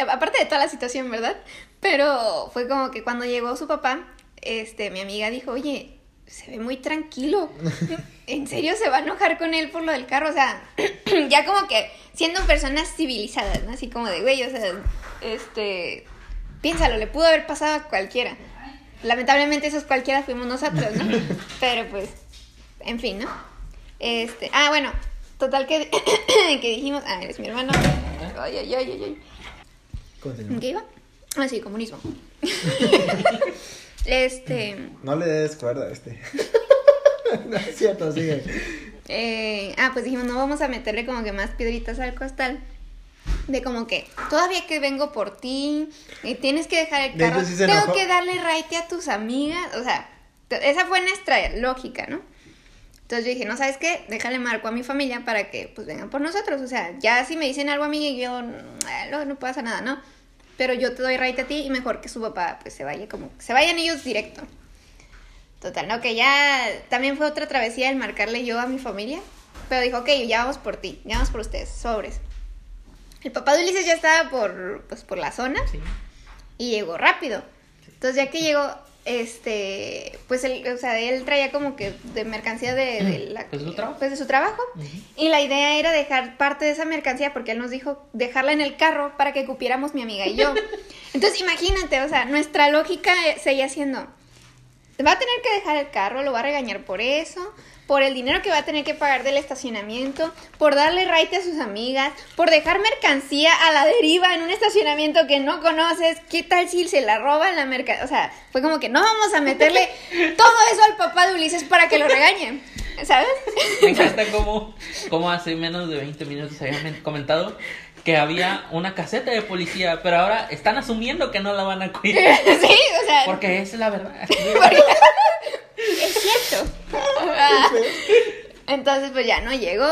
aparte de toda la situación, ¿verdad? Pero fue como que cuando llegó su papá, este, mi amiga dijo, oye, se ve muy tranquilo. ¿En serio se va a enojar con él por lo del carro? O sea, ya como que siendo personas civilizadas, ¿no? Así como de, güey, o sea, este, piénsalo, le pudo haber pasado a cualquiera. Lamentablemente esos cualquiera fuimos nosotros, ¿no? Pero pues, en fin, ¿no? Este, ah, bueno, total que, que dijimos, ah, eres mi hermano. Ay, ay, ay, ay, ay. Continúa. ¿En qué iba? Ah, sí, comunismo. este, No le des cuerda a este. no es cierto, sigue. eh, ah, pues dijimos, no vamos a meterle como que más piedritas al costal. De como que, todavía que vengo por ti, y tienes que dejar el De carro, sí tengo que darle raite a tus amigas, o sea, esa fue nuestra lógica, ¿no? Entonces yo dije, no, ¿sabes qué? Déjale marco a mi familia para que, pues, vengan por nosotros, o sea, ya si me dicen algo a mí, y yo, "Mm, eh, no, no pasa nada, ¿no? Pero yo te doy raite a ti y mejor que su papá, pues, se vaya como, se vayan ellos directo. Total, no, que ya también fue otra travesía el marcarle yo a mi familia. Pero dijo, ok, ya vamos por ti, ya vamos por ustedes, sobres. El papá de Ulises ya estaba por, pues, por la zona Sí. y llegó rápido. Entonces ya que llegó, este, pues él, o sea, él traía como que de mercancía de, de la, Pues, de su trabajo. pues, de su trabajo. Ujú. Y la idea era dejar parte de esa mercancía, porque él nos dijo dejarla en el carro para que cupiéramos mi amiga y yo. Entonces imagínate, o sea, nuestra lógica seguía siendo, va a tener que dejar el carro, lo va a regañar por eso, por el dinero que va a tener que pagar del estacionamiento, por darle raite a sus amigas, por dejar mercancía a la deriva en un estacionamiento que no conoces. ¿Qué tal si se la roban la mercancía? O sea, fue como que no vamos a meterle todo eso al papá de Ulises para que lo regañe. ¿Sabes? Me encanta cómo, cómo hace menos de 20 minutos habían comentado que había una caseta de policía, pero ahora están asumiendo que no la van a cuidar. sí, o sea. Porque esa es la verdad. es cierto. Entonces, pues ya no llegó.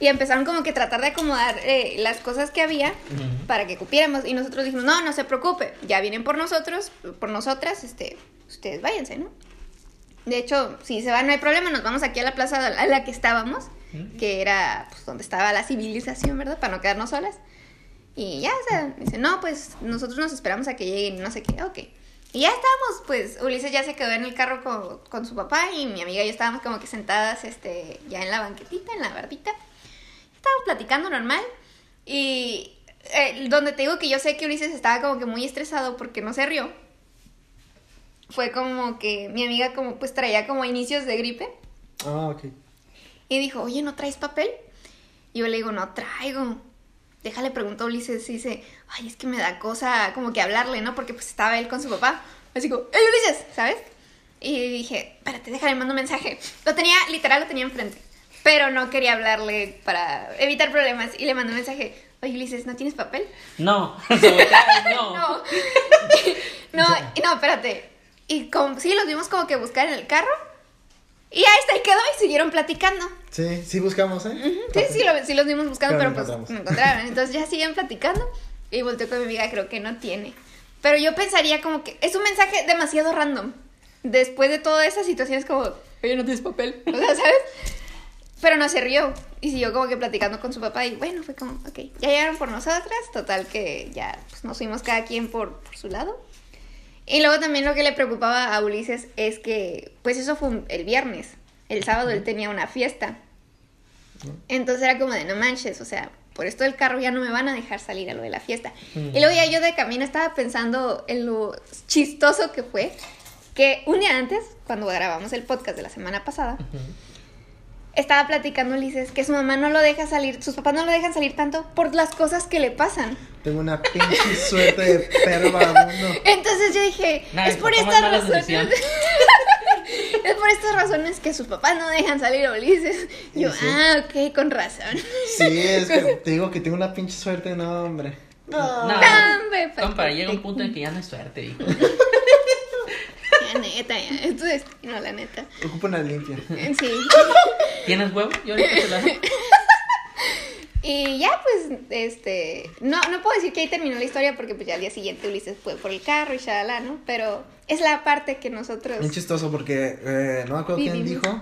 Y empezaron como que tratar de acomodar eh, las cosas que había Ujú. para que cupiéramos. Y nosotros dijimos, no, no se preocupe, ya vienen por nosotros, por nosotras, este, ustedes váyanse, ¿no? De hecho, si se van, no hay problema, nos vamos aquí a la plaza a la que estábamos, Que era pues, donde estaba la civilización, ¿verdad? Para no quedarnos solas. Y ya, o sea, dice, no, pues nosotros nos esperamos a que lleguen, no sé qué, ok. Y ya estábamos, pues Ulises ya se quedó en el carro con, con su papá y mi amiga y yo estábamos como que sentadas, este, ya en la banquetita, en la bardita. Estábamos platicando normal y eh, donde te digo que yo sé que Ulises estaba como que muy estresado porque no se rió. Fue como que mi amiga como pues traía como inicios de gripe Ah, ok. Y dijo, oye, ¿no traes papel? Y yo le digo, no traigo. Déjale, preguntó Ulises y dice, ay, es que me da cosa como que hablarle, ¿no? Porque pues estaba él con su papá. Así como, ¡Ey, Ulises! ¿Sabes? Y dije, espérate, déjale, mando un mensaje. Lo tenía, literal, lo tenía enfrente. Pero no quería hablarle para evitar problemas. Y le mandé un mensaje, oye, Ulises, ¿no tienes papel? No, no. No. no, espérate. Y como, sí, los vimos como que buscar en el carro. Y ahí está, y quedó y siguieron platicando. Sí, sí buscamos, ¿eh? Ujú, Sí, sí, lo- sí los vimos buscando, Pero pero, no pues no encontraron. Entonces ya siguen platicando y volteó con mi amiga, creo que no tiene. Pero yo pensaría como que es un mensaje demasiado random. Después de toda esa situación es como, oye, no tienes papel. O sea, ¿sabes? Pero no se rió y siguió como que platicando con su papá y bueno, fue como, ok, ya llegaron por nosotras, total que ya pues, nos fuimos cada quien por, por su lado. Y luego también lo que le preocupaba a Ulises es que, pues eso fue un- el viernes. El sábado él tenía una fiesta. Entonces era como de no manches, o sea, por esto del carro ya no me van a dejar salir a lo de la fiesta. Y luego ya yo de camino estaba pensando en lo chistoso que fue que un día antes, cuando grabamos el podcast de la semana pasada, estaba platicando Ulises que su mamá no lo deja salir, sus papás no lo dejan salir tanto por las cosas que le pasan. Tengo una pinche suerte de perro vagabundo. Entonces yo dije, Nah, es por estas razones. es por estas razones que sus papás no dejan salir a Ulises. Y yo, Sí, ah, ok, con razón. Sí, es que te digo que tengo una pinche suerte, no, hombre. No. No. Compa, paquete. llega un punto en que ya no es suerte, hijo. Ya, neta, ya. Es tu destino, la neta. Ocupo una limpia. Sí. ¿Tienes huevo? Yo ahorita te la... Y ya, pues, este. No, no puedo decir que ahí terminó la historia porque, pues, ya al día siguiente Ulises fue por el carro y shalala, ¿no? Pero es la parte que nosotros. Bien chistoso porque eh, no me acuerdo quién dijo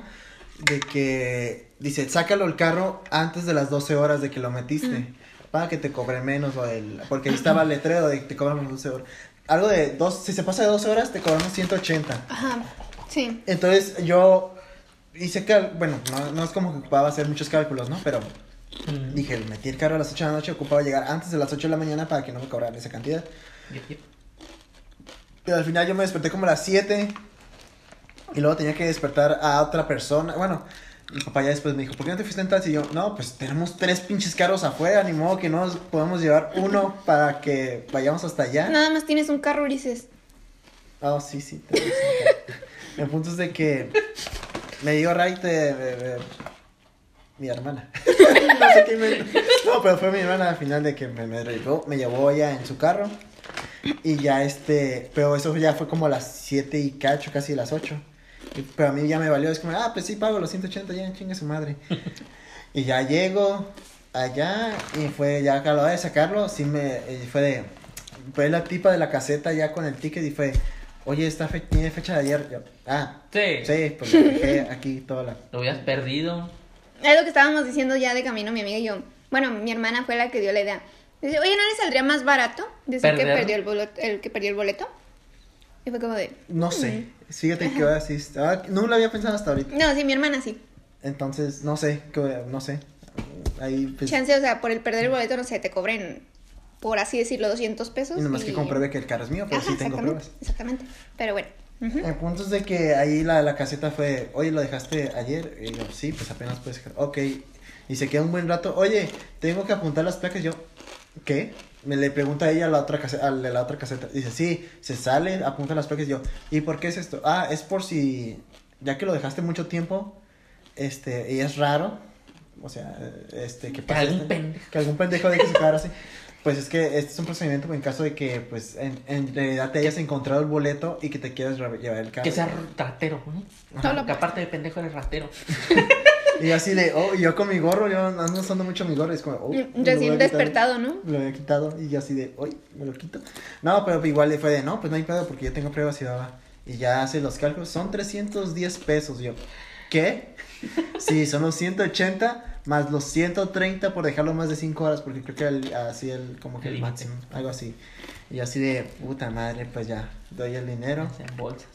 de que dice, sácalo el carro antes de las 12 horas de que lo metiste. Mm. Para que te cobren menos o el, porque ahí estaba el letrero de que te cobran 12 horas. Algo de dos, si se pasa de 12 horas te cobramos 180. Ajá. Sí. Entonces yo hice cal, bueno, no, no es como que ocupaba hacer muchos cálculos, ¿no? Pero Mm. dije, metí el carro a las 8 de la noche, ocupaba llegar antes de las 8 de la mañana para que no me cobraran esa cantidad. Yep, yep. Pero al final yo me desperté como a las 7 y luego tenía que despertar a otra persona. Bueno, mi papá ya después me dijo, ¿por qué no te fuiste en taxi? Y yo, no, pues tenemos tres pinches carros afuera, ni modo que no nos podemos llevar uno para que vayamos hasta allá. Nada más tienes un carro, Ulises. Ah, sí, sí. un carro. El punto es de que me dio right de, de- de mi hermana. no sé qué me... No, pero fue mi hermana al final de que me, me llevó, me llevó ella en su carro. Y ya este, pero eso ya fue como a las 7 y cacho, casi a las 8. Pero a mí ya me valió, es como, ah, pues sí, pago los 180, ya chingue su madre. y ya llego allá y fue ya a la hora de sacarlo, sí me, y fue de, fue la tipa de la caseta ya con el ticket y fue, oye, esta fe- tiene fecha de ayer. Yo, ah, Sí. sí, pues dejé aquí toda la... Lo hubieras perdido. Es lo que estábamos diciendo ya de camino, mi amiga y yo. Bueno, mi hermana fue la que dio la idea. Dice, oye, ¿no le saldría más barato decir que perdió el, boleto, el que perdió el boleto? Y fue como de... No sé, fíjate que ahora sí, estaba- no lo había pensado hasta ahorita. No, sí, mi hermana sí. Entonces, no sé, que- no sé. Ahí, pues, Chance, o sea, por el perder el boleto, no sé, te cobren, por así decirlo, 200 pesos. y nomás que compruebe que el carro es mío, pero Ajá, sí tengo pruebas. Exactamente. Pero bueno, El punto es de que ahí la, la caseta fue, oye, ¿lo dejaste ayer? Y yo, sí, pues apenas puedes dejar. Ok. Y se queda un buen rato, oye, tengo que apuntar las placas. Yo, ¿qué? Me le pregunta a ella a la otra caseta, a la otra caseta. Dice, sí, se sale, apunta las placas. Yo, ¿y por qué es esto? Ah, es por si, ya que lo dejaste mucho tiempo, este, y es raro, o sea, este, que, pasa algún este- pendejo. que algún pendejo deje su cara así. Pues es que este es un procedimiento en caso de que, pues, en, en realidad te hayas encontrado el boleto y que te quieras llevar el carro. Que sea ratero, ¿no? No lo- Que aparte de pendejo eres ratero. Y yo así de, oh, y yo con mi gorro, yo ando usando mucho mi gorro, y es como, oh, Recién despertado, ¿no? Me lo había quitado y yo así de, uy, me lo quito. No, pero igual le fue de, no, pues no hay pedo porque yo tengo pruebas y va. Y ya hace los cálculos, son 310 pesos. Yo, ¿qué? Sí, son los 180 más los 130 por dejarlo más de 5 horas porque creo que el- así el, como que El el máximo, algo así. Y así de, puta madre, pues ya, doy el dinero En bolsas.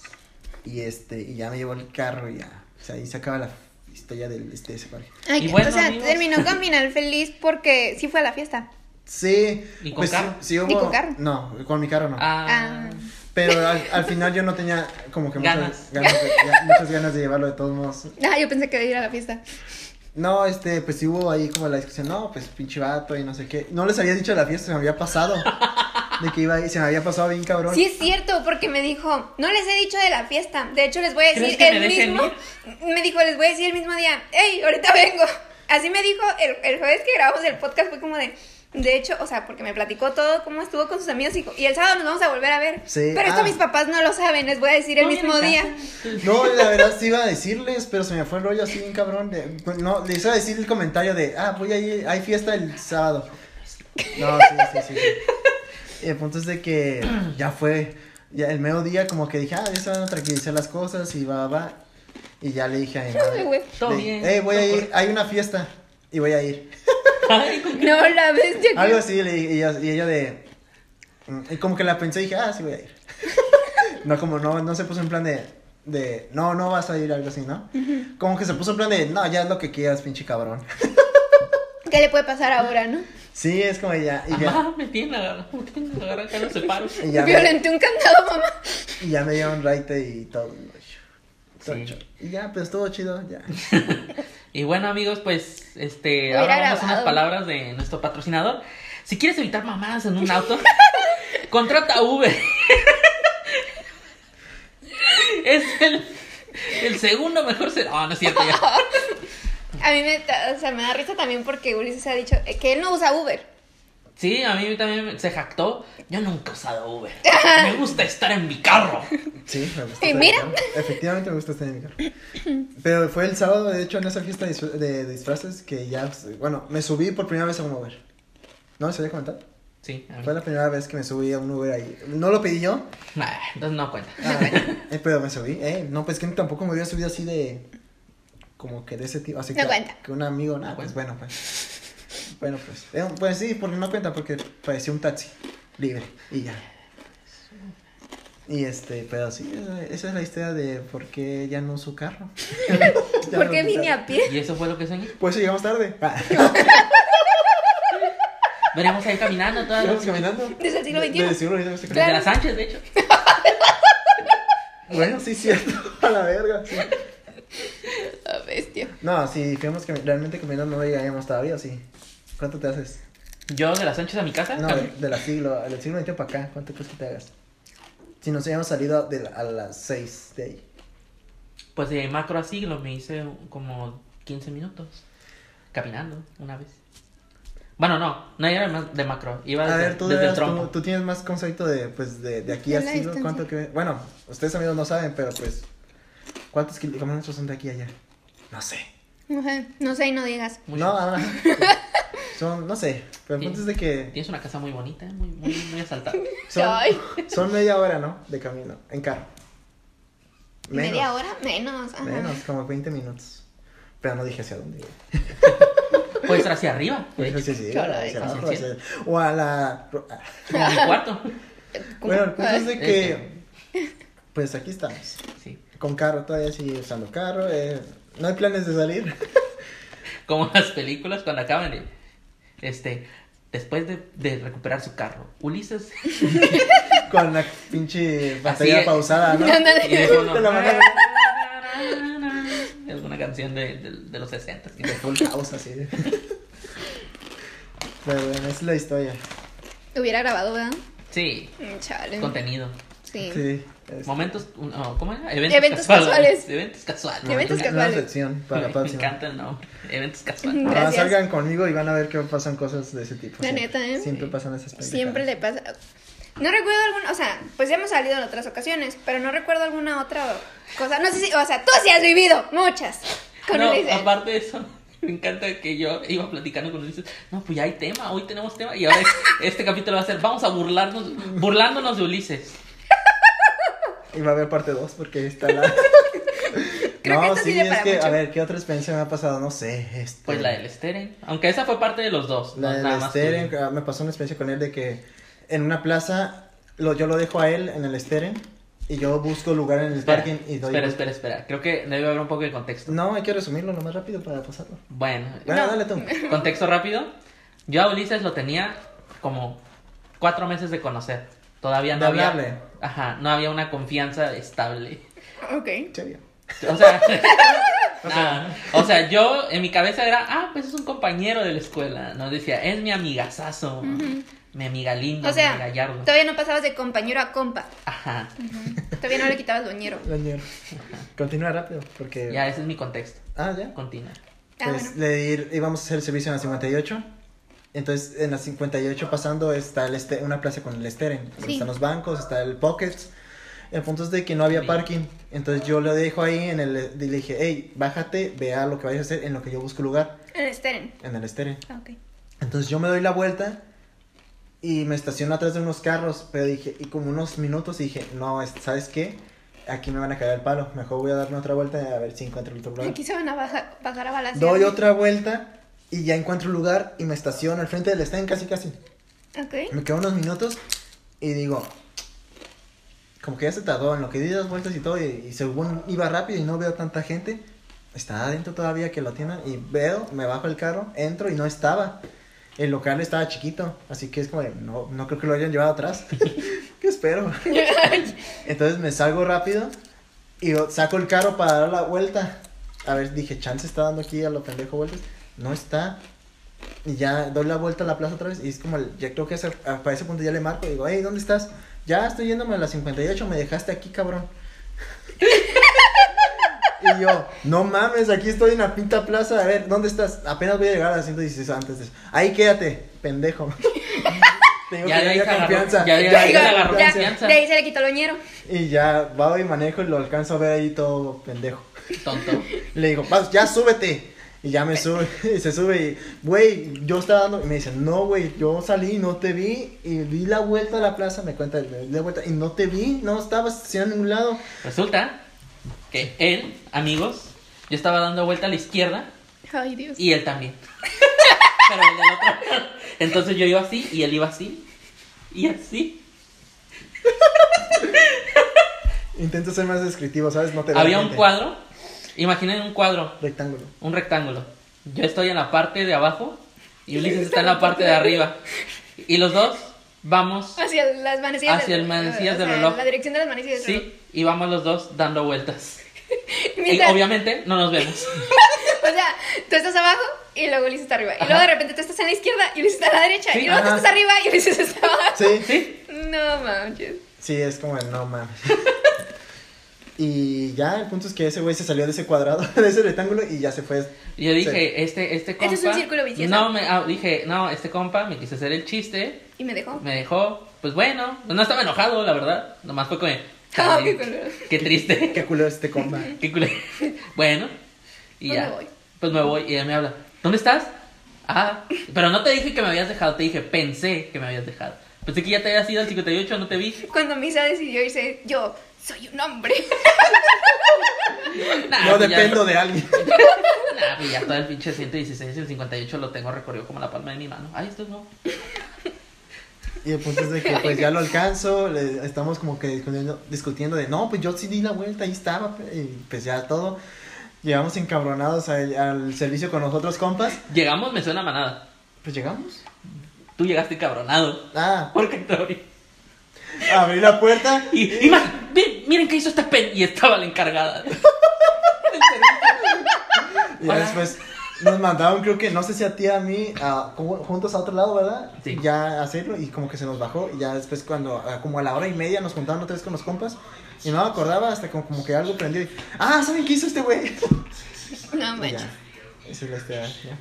y este, y ya me llevo el carro y ya. O sea, ahí se acaba la historia del, este, ese parque. Ay, Y bueno, o sea, amigos. terminó con final feliz porque sí fue a la fiesta. Sí. ¿Y con pues, carro? Sí, sí hubo- ¿Y con carro? No, con mi carro no. Ah, Ah. Pero al, al final yo no tenía como que muchas Ganas. ganas, de, ya- muchas ganas de llevarlo de todos modos. Ah, yo pensé que iba a ir a la fiesta. No, este, pues sí hubo ahí como la discusión, no, pues pinche vato y no sé qué. No les había dicho de la fiesta, se me había pasado. De que iba se me había pasado bien cabrón. Sí es cierto, porque me dijo, no les he dicho de la fiesta. De hecho, les voy a ¿Crees decir el me mismo. Me dijo, les voy a decir el mismo día, hey, ahorita vengo. Así me dijo el, el jueves que grabamos el podcast, fue como de. De hecho, o sea, porque me platicó todo, cómo estuvo con sus amigos y, y el sábado nos vamos a volver a ver. Sí, Pero esto ah. mis papás no lo saben, les voy a decir el No, mismo día. No, la verdad sí iba a decirles, pero se me fue el rollo así bien cabrón. De, no, les iba a decir el comentario de, ah, voy a ir, hay fiesta el sábado. No, sí, sí, sí. sí. Y el punto es de que ya fue, ya el medio día como que dije, ah, ya se van a tranquilizar las cosas y va, va. Y ya le dije a mi Ay, madre, güey. Todo bien, Eh, voy a ir, hay una fiesta y voy a ir. No, la bestia que- Algo así, le dije, y ella, y ella de, mm, y como que la pensé y dije, ah, sí voy a ir. no, como no, no se puso en plan de, de, no, no vas a ir, algo así, ¿no? Como que se puso en plan de, no, ya es lo que quieras, pinche cabrón. ¿Qué le puede pasar ahora, no? Sí, es como ya, y ya, Mamá, me tienen agarrado. Me tienen agarrado acá los separos. y ya, me, Violenté un candado, mamá. y ya me dieron raite y todo. Todo Sí. Y ya, pues estuvo chido, ya. Y bueno, amigos, pues, este, Hubiera ahora vamos a unas palabras de nuestro patrocinador. Si quieres evitar mamadas en un auto, contrata Uber. es el, el segundo mejor ser... Oh, no es cierto, ya. A mí me, o sea, me da risa también porque Ulises ha dicho eh, que él no usa Uber. Sí, a mí también se jactó. Yo nunca he usado Uber. Me gusta estar en mi carro. Sí, me gusta. Y estar mira. en mi carro. Efectivamente me gusta estar en mi carro. Pero fue el sábado, de hecho, en esa fiesta de, disfra- de disfraces que ya, bueno, me subí por primera vez a un Uber. ¿No? ¿Se había comentado? Sí, a mí. Fue la primera vez que me subí a un Uber ahí. No lo pedí yo, Nah, entonces no cuenta. ah, eh, pero me subí. Eh, no, pues que tampoco me había subido así de. Como que de ese tipo. Así No que, cuenta. que un amigo, nada, No pues bueno, pues. Bueno, pues. eh, pues sí, porque no cuenta, porque parecía un taxi libre y ya. Y este, pero sí, esa, es la historia de por qué ya no uso carro. ¿Por qué vine a pie? ¿Y eso fue lo que soñé? Por eso llegamos tarde. Ah, Veníamos ahí caminando todas las... caminando. Desde el siglo XXI. Desde el siglo XXI. Desde Claro. las Sánchez, de hecho. Bueno, sí, cierto. A la verga. sí. Bestia. No, si fuimos cami- realmente caminando no llegaríamos todavía, sí. ¿Cuánto te haces? Yo de las Sánchez a mi casa. No, de, de la siglo, del siglo XX para acá, ¿cuánto crees que te hagas? Si nos habíamos salido de la- a las 6 de ahí. Pues de macro a siglo me hice como 15 minutos. Caminando, una vez. Bueno, no, no era más de macro. Iba A desde, ver, tú, desde el eras- tú, tronco. tú tienes más concepto de, pues, de, de aquí a siglo, distancia. ¿cuánto que... Bueno, ustedes amigos no saben, pero pues, ¿cuántos kilómetros son de aquí a allá? No sé. Ajá, No sé y no digas. Mucho. No, ahora. son, no sé, pero el punto es de que Tienes una casa muy bonita, muy, muy, muy asaltada. son, Ay. son media hora, ¿no? De camino, en carro. ¿Media hora? Menos. Ajá. Menos, como 20 minutos. Pero no dije hacia dónde. iba. Puede ser hacia arriba. de Dije, hecho, sí, sí, Caray. hacia el hacia- O a la... Como mi cuarto. Bueno, el punto es de Este. que... Pues aquí estamos. Sí. Con carro, todavía sigue usando carro. eh, no hay planes de salir. Como las películas cuando acaban de. Este. Después de, de recuperar su carro, Ulises Con la pinche pantalla Así, pausada, ¿no? Y de fondo, De la manera- Es una canción de, de, de los 60. De full house, así. Pero bueno, esa es la historia. Hubiera grabado, ¿verdad? Sí, Mm, Chale. contenido. Sí. Sí. Es- Momentos, no, ¿cómo era? Eventos, Eventos casuales. Eventos casuales. Eventos Una casuales. sección para la Me encanta el nombre. Eventos casuales. Gracias. salgan conmigo y van a ver que pasan cosas de ese tipo. La siempre. neta, ¿eh? Siempre pasan esas pendejadas. Siempre le pasa. No recuerdo alguna, o sea, pues ya hemos salido en otras ocasiones, pero no recuerdo alguna otra cosa. No sé si, o sea, tú sí has vivido muchas. Con No, Ulises. aparte de eso, me encanta que yo iba platicando con Ulises. No, pues ya hay tema, hoy tenemos tema. Y ahora este capítulo va a ser, vamos a burlarnos, burlándonos de Ulises. Y va a haber parte 2 porque está la. Creo que no, sí, es que, mucho. a ver, ¿qué otra experiencia me ha pasado? No sé. Este, Pues la del Steren. Aunque esa fue parte de los dos. La no del Steren, ah, me pasó una experiencia con él de que en una plaza, lo, yo lo dejo a él en el Steren y yo busco lugar en el Espera, parking y doy. espera, espera, espera. Creo que debe haber un poco de contexto. No, hay que resumirlo lo más rápido para pasarlo. Bueno, Bueno, No. dale tú. contexto rápido. Yo a Ulises lo tenía como cuatro meses de conocer. Todavía no De había. hablarle. Ajá, no había una confianza estable. Ok. Chévere. O sea. O sea, yo en mi cabeza era, ah, pues es un compañero de la escuela. No decía, es mi amigazazo, mi amiga linda, O sea, mi gallardo. todavía no pasabas de compañero a compa. Ajá, Todavía no le quitabas loñero. Señor. Continúa rápido porque. ya ese es mi contexto. Ah, ya. Continúa. Ah, Pues bueno. le ir- íbamos a hacer el servicio en la 58. Entonces, en la 58 pasando está el este, una plaza con el Steren. Sí. Están los bancos, está el Pockets. El punto es de que no había parking. Entonces yo lo dejo ahí en el. y le dije, hey, bájate, vea lo que vayas a hacer en lo que yo busco lugar. En Steren. En el Steren. Ah, Ok. Entonces yo me doy la vuelta y me estaciono atrás de unos carros. Pero dije, y como unos minutos dije, no, es- ¿sabes qué? Aquí me van a caer el palo. Mejor voy a darme otra vuelta a ver si encuentro otro lugar. Aquí se van a bajar, bajar a balancear. Doy otra vuelta y ya encuentro un lugar y me estaciono al frente del stand casi casi. Ok. Me quedo unos minutos y digo, como que ya se tardó en lo que di las vueltas y todo y, y según iba rápido y no veo tanta gente, está adentro todavía que lo tienen y veo, me bajo el carro, entro y no estaba. El local estaba chiquito, así que es como, no, no creo que lo hayan llevado atrás. ¿Qué espero? Entonces me salgo rápido y saco el carro para dar la vuelta. A ver, dije, chance está dando aquí a lo pendejo vueltas. No está. Y ya doy la vuelta a la plaza otra vez. Y es como, el- ya creo que ese- a- para ese punto ya le marco. Y digo, hey, ¿dónde estás? Ya estoy yéndome a las 58. Me dejaste aquí, cabrón. y yo, no mames, aquí estoy en la pinta plaza. A ver, ¿dónde estás? Apenas voy a llegar a las 116 antes de eso. Ahí quédate, pendejo. Tengo Ya que de agarró- confianza. ya de Ya agarró ya, confianza. de ahí se le quitó loñero. y ya va y manejo y lo alcanzo a ver ahí todo pendejo. Tonto. Le digo, "Vas, ya súbete. Y ya me sube, y se sube y, güey, yo estaba dando, y me dice, no, güey, yo salí, no te vi, y di la vuelta a la plaza, me cuenta, me di la vuelta, y no te vi, no estabas en ningún lado. Resulta que él, amigos, yo estaba dando vuelta a la izquierda Ay, Dios. y él también. Pero el del otro. Entonces yo iba así y él iba así. Y así. Intento ser más descriptivo, ¿sabes? No te veo Había un cuadro. Imaginen un cuadro, Rectángulo. un rectángulo. Yo estoy en la parte de abajo y Ulises está en la parte de arriba. Y los dos vamos, Hacia las manecillas. Hacia del- las manecillas o del sea, reloj. La dirección de las manecillas del sí, y vamos los dos dando vueltas. reloj. Y obviamente no nos vemos. O sea, tú estás abajo y luego Ulises está arriba. Y Ajá. luego de repente tú estás en la izquierda y Ulises está a la derecha. Sí, y luego tú ajá. estás arriba y Ulises está abajo. Sí, Sí, No manches. sí, es como, el no mames. Y ya, el punto es que ese güey se salió de ese cuadrado, de ese rectángulo, y ya se fue. Y yo dije, este, este compa. Este es un círculo vicioso. No, me, ah, dije, no, este compa me quise hacer el chiste, Y me dejó. me dejó, pues bueno, no estaba enojado, la verdad. Nomás fue como, Ah, "Chale, qué culero. qué triste. Qué culero este compa. Qué culero. Bueno, y Pues ya. me voy. Pues me voy y ella me habla. ¿Dónde estás? Ah, pero no te dije que me habías dejado, te dije, pensé que me habías dejado. Pensé que ya te habías ido al 58, no te vi. Cuando Misa decidió irse, yo soy un hombre. Nah, No pues ya- dependo de alguien. Nah, pues ya todo el pinche 116 y el 58 lo tengo recorrido como la palma de mi mano. Ay, esto no. Y el punto es de que pues ya lo alcanzo, le- estamos como que discutiendo, discutiendo de, no, pues yo sí di la vuelta, ahí estaba, pe-", y pues ya todo. Llegamos encabronados al, al servicio con nosotros, compas. Llegamos, me suena manada. Pues llegamos. Tú llegaste cabronado. Ah, ¿Por qué, Tori? Abrí la puerta. Y, y más, miren, miren qué hizo esta pen. Y estaba la encargada. Y ya después nos mandaron, creo que, no sé si a ti, a mí, a- juntos a otro lado, ¿verdad? Sí. Ya a hacerlo y como que se nos bajó. Y ya después, cuando, a- como a la hora y media, nos juntaron otra vez con los compas. Y no me acordaba hasta como, como que algo prendió. Y, ah, ¿saben qué hizo este güey? No manches. Esa es la historia, ya.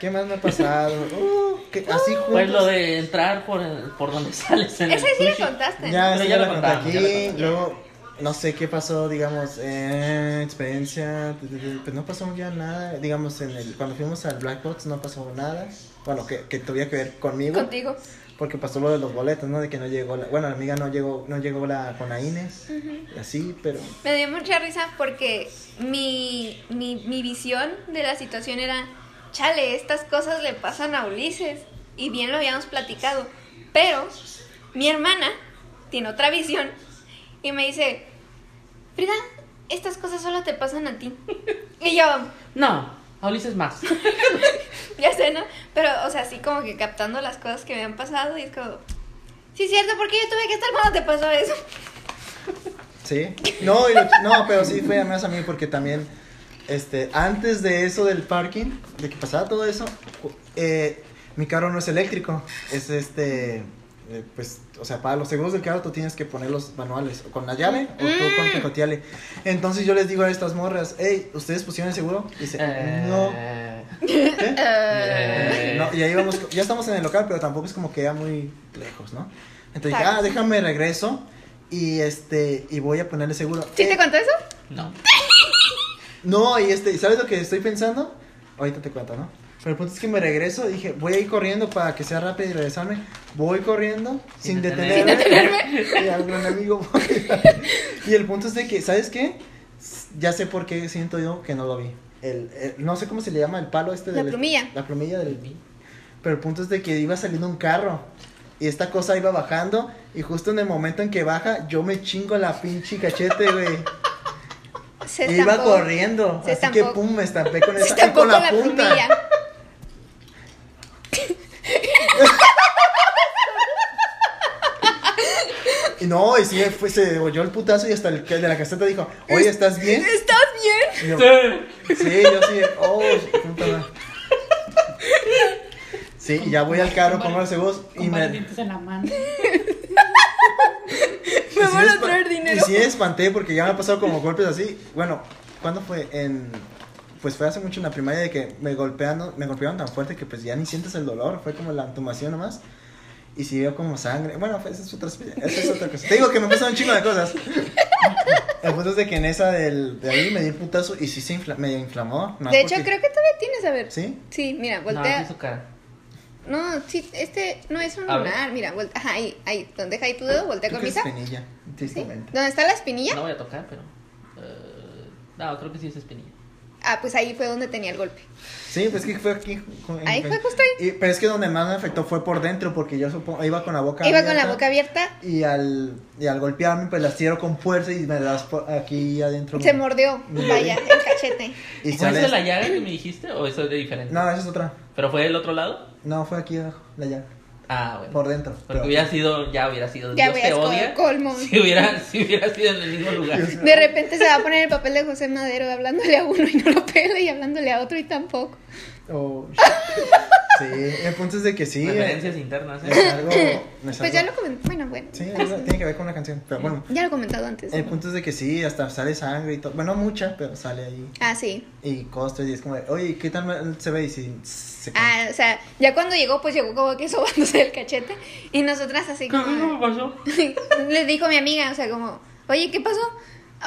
¿Qué más me ha pasado? Uh, así juntos. Pues lo de entrar por, el- por donde sales en Ese el sí lo sushi. contaste. Ya, Pero sí, ya ya lo la conté ya aquí. Luego, no sé qué pasó, digamos, eh, experiencia. Pues no pasó ya nada. Digamos, en el, cuando fuimos al Black Box no pasó nada. Bueno, que, que tuviera que ver conmigo. Contigo. Porque pasó lo de los boletos, ¿no? De que no llegó la. Bueno, la amiga no llegó, no llegó la con la Inés. Y así, pero. Me dio mucha risa porque mi, mi, mi visión de la situación era, chale, estas cosas le pasan a Ulises. Y bien lo habíamos platicado. Pero mi hermana tiene otra visión y me dice, Frida, estas cosas solo te pasan a ti. Y yo, No, a Ulises más. ya sé, ¿no? Pero, o sea, así como que captando las cosas que me han pasado y es como, sí, es cierto, porque yo tuve que estar cuando te pasó eso. Sí. No, y lo- no, pero sí fue más a mí porque también, este, antes de eso del parking, de que pasaba todo eso, eh, mi carro no es eléctrico, es este, eh, pues, o sea, para los seguros del carro tú tienes que poner los manuales, o con la llave o tú con Mm. tejotiale. Entonces yo les digo a estas morras, hey, ¿ustedes pusieron el seguro? Y dice, no. Eh, ¿Qué? eh, No, y ahí vamos, ya estamos en el local, pero tampoco es como que ya muy lejos, ¿no? Entonces dije, ah, déjame regreso y este, y voy a ponerle seguro. ¿Sí Eh, te contó eso? No. No, y este, ¿sabes lo que estoy pensando? Ahorita te cuento, ¿no? Pero el punto es que me regreso, dije, voy a ir corriendo para que sea rápido y regresarme. Voy corriendo sin, Sin detenerme. detenerme. y al gran amigo. y el punto es de que, ¿sabes qué? Ya sé por qué siento yo que no lo vi. El, el- no sé cómo se le llama el palo este La del- plumilla. La plumilla del Pero el punto es de que iba saliendo un carro. Y esta cosa iba bajando. Y justo en el momento en que baja, yo me chingo la pinche cachete, güey. Se iba corriendo. Se así estampó. que pum, me estampé con esa con con la, la punta. plumilla. Y no, y sí, fue, se oyó el putazo y hasta el de la caseta dijo, oye, ¿estás bien? ¿Estás bien? Yo, sí, yo sí, oh, puta madre. Sí, y ya voy al carro, pongo los seguros y Con me... dientes en la mano. y Me sí van a traer dinero. Y sí espanté porque ya me ha pasado como golpes así. Bueno, ¿cuándo fue? En... Pues fue hace mucho en la primaria de que me golpearon, me golpearon tan fuerte que pues ya ni sientes el dolor, fue como la entumación nomás. Y si veo como sangre. Bueno, pues, esa es otra, esa es otra cosa. Te digo que me pasaron un chingo de cosas. El punto es de que en esa del, de ahí me di el putazo y sí se infla- me inflamó. más De hecho, porque- creo que todavía tienes, a ver. ¿Sí? Sí, mira, No, voltea. sí su cara. No, sí, este no es un A ver. lunar. Mira, voltea. Ajá, ahí, ahí. Donde deja ahí tu dedo, voltea con misa. espinilla, ¿Sí? tristemente. ¿Dónde está la espinilla? No voy a tocar, pero. eh, no, creo que sí es espinilla. Ah, pues ahí fue donde tenía el golpe. Sí, pues que fue aquí. con- Ahí fue justo ahí. Y- pero es que donde más me afectó fue por dentro, porque yo supongo, iba con la boca Iba con la abierta, boca abierta, Y al, y al golpearme, pues las tiro con fuerza y me das por aquí adentro. se mordió. Vaya, el cachete. Y ¿Fue sale. esa la llaga que me dijiste o eso es de diferente? No, esa es otra. ¿Pero fue del otro lado? No, fue aquí abajo, la llaga. Ah, bueno. Por dentro. Porque Pero- hubiera sido, ya hubiera sido. Ya Dios te odia. colmo. Si hubiera, si hubiera sido en el mismo lugar. De repente se va a poner el papel de José Madero hablándole a uno y no lo pela y hablándole a otro y tampoco. Oh, sí, el punto es de que sí. Referencias eh, internas, Es ¿eh? algo. es Pues ya lo comenté. Bueno, bueno. Sí, es- tiene que ver con la canción. Pero bueno, Ya lo he comentado antes. el punto es de que sí, hasta sale sangre y todo. Bueno, mucha, pero sale ahí. Ah, sí. Y costos y es como, de, oye, ¿qué tal se ve? Y si se Ah, o sea, ya cuando llegó, pues llegó como que sobándose el cachete. Y nosotras así ¿Qué qué como... me pasó? Le dijo mi amiga, o sea, como, oye, ¿qué pasó?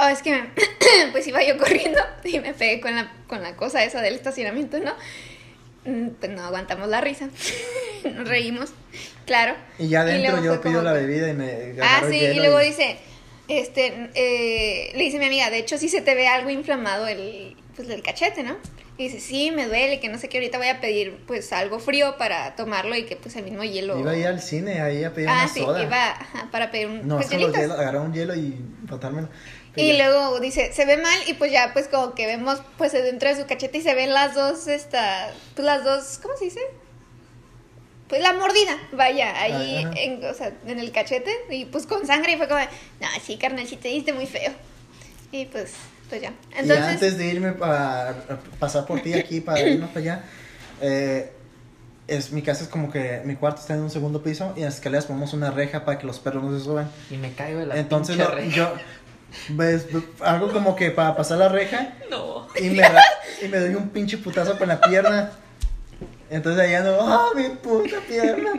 Oh, es que me- pues iba yo corriendo y me pegué con la, con la cosa esa del estacionamiento, ¿no? Mm, Pues no aguantamos la risa. Nos reímos, claro. Y ya adentro yo pido como la bebida y me Ah, sí, y luego dice, este, eh, le dice mi amiga, de hecho sí se te ve algo inflamado el, pues el cachete, ¿no? Y dice, sí, me duele, que no sé qué, ahorita voy a pedir pues algo frío para tomarlo y que pues el mismo hielo... Iba a ir al cine ahí a pedir ah, una sí, soda. iba ajá, para pedir un No, pues, hielo, agarrar un hielo y botármelo. Y ya. luego dice, se ve mal y pues ya pues como que vemos pues dentro de su cachete y se ven las dos, esta, pues las dos, ¿cómo se dice? pues la mordida, vaya, ahí Ajá. en, o sea, en el cachete y pues con sangre y fue como, no, sí, carnal, sí te diste muy feo. Y pues, pues ya. y antes de irme a, pasar por ti aquí para irnos para allá, eh, es, mi casa es como que mi cuarto está en un segundo piso y en las escaleras ponemos una reja para que los perros no se suban. Y me caigo de la Entonces pinche lo- reja. yo ves, algo como que para pasar la reja No. y me, y me doy un pinche putazo con la pierna. Entonces allá no, ¡ah, mi puta pierna!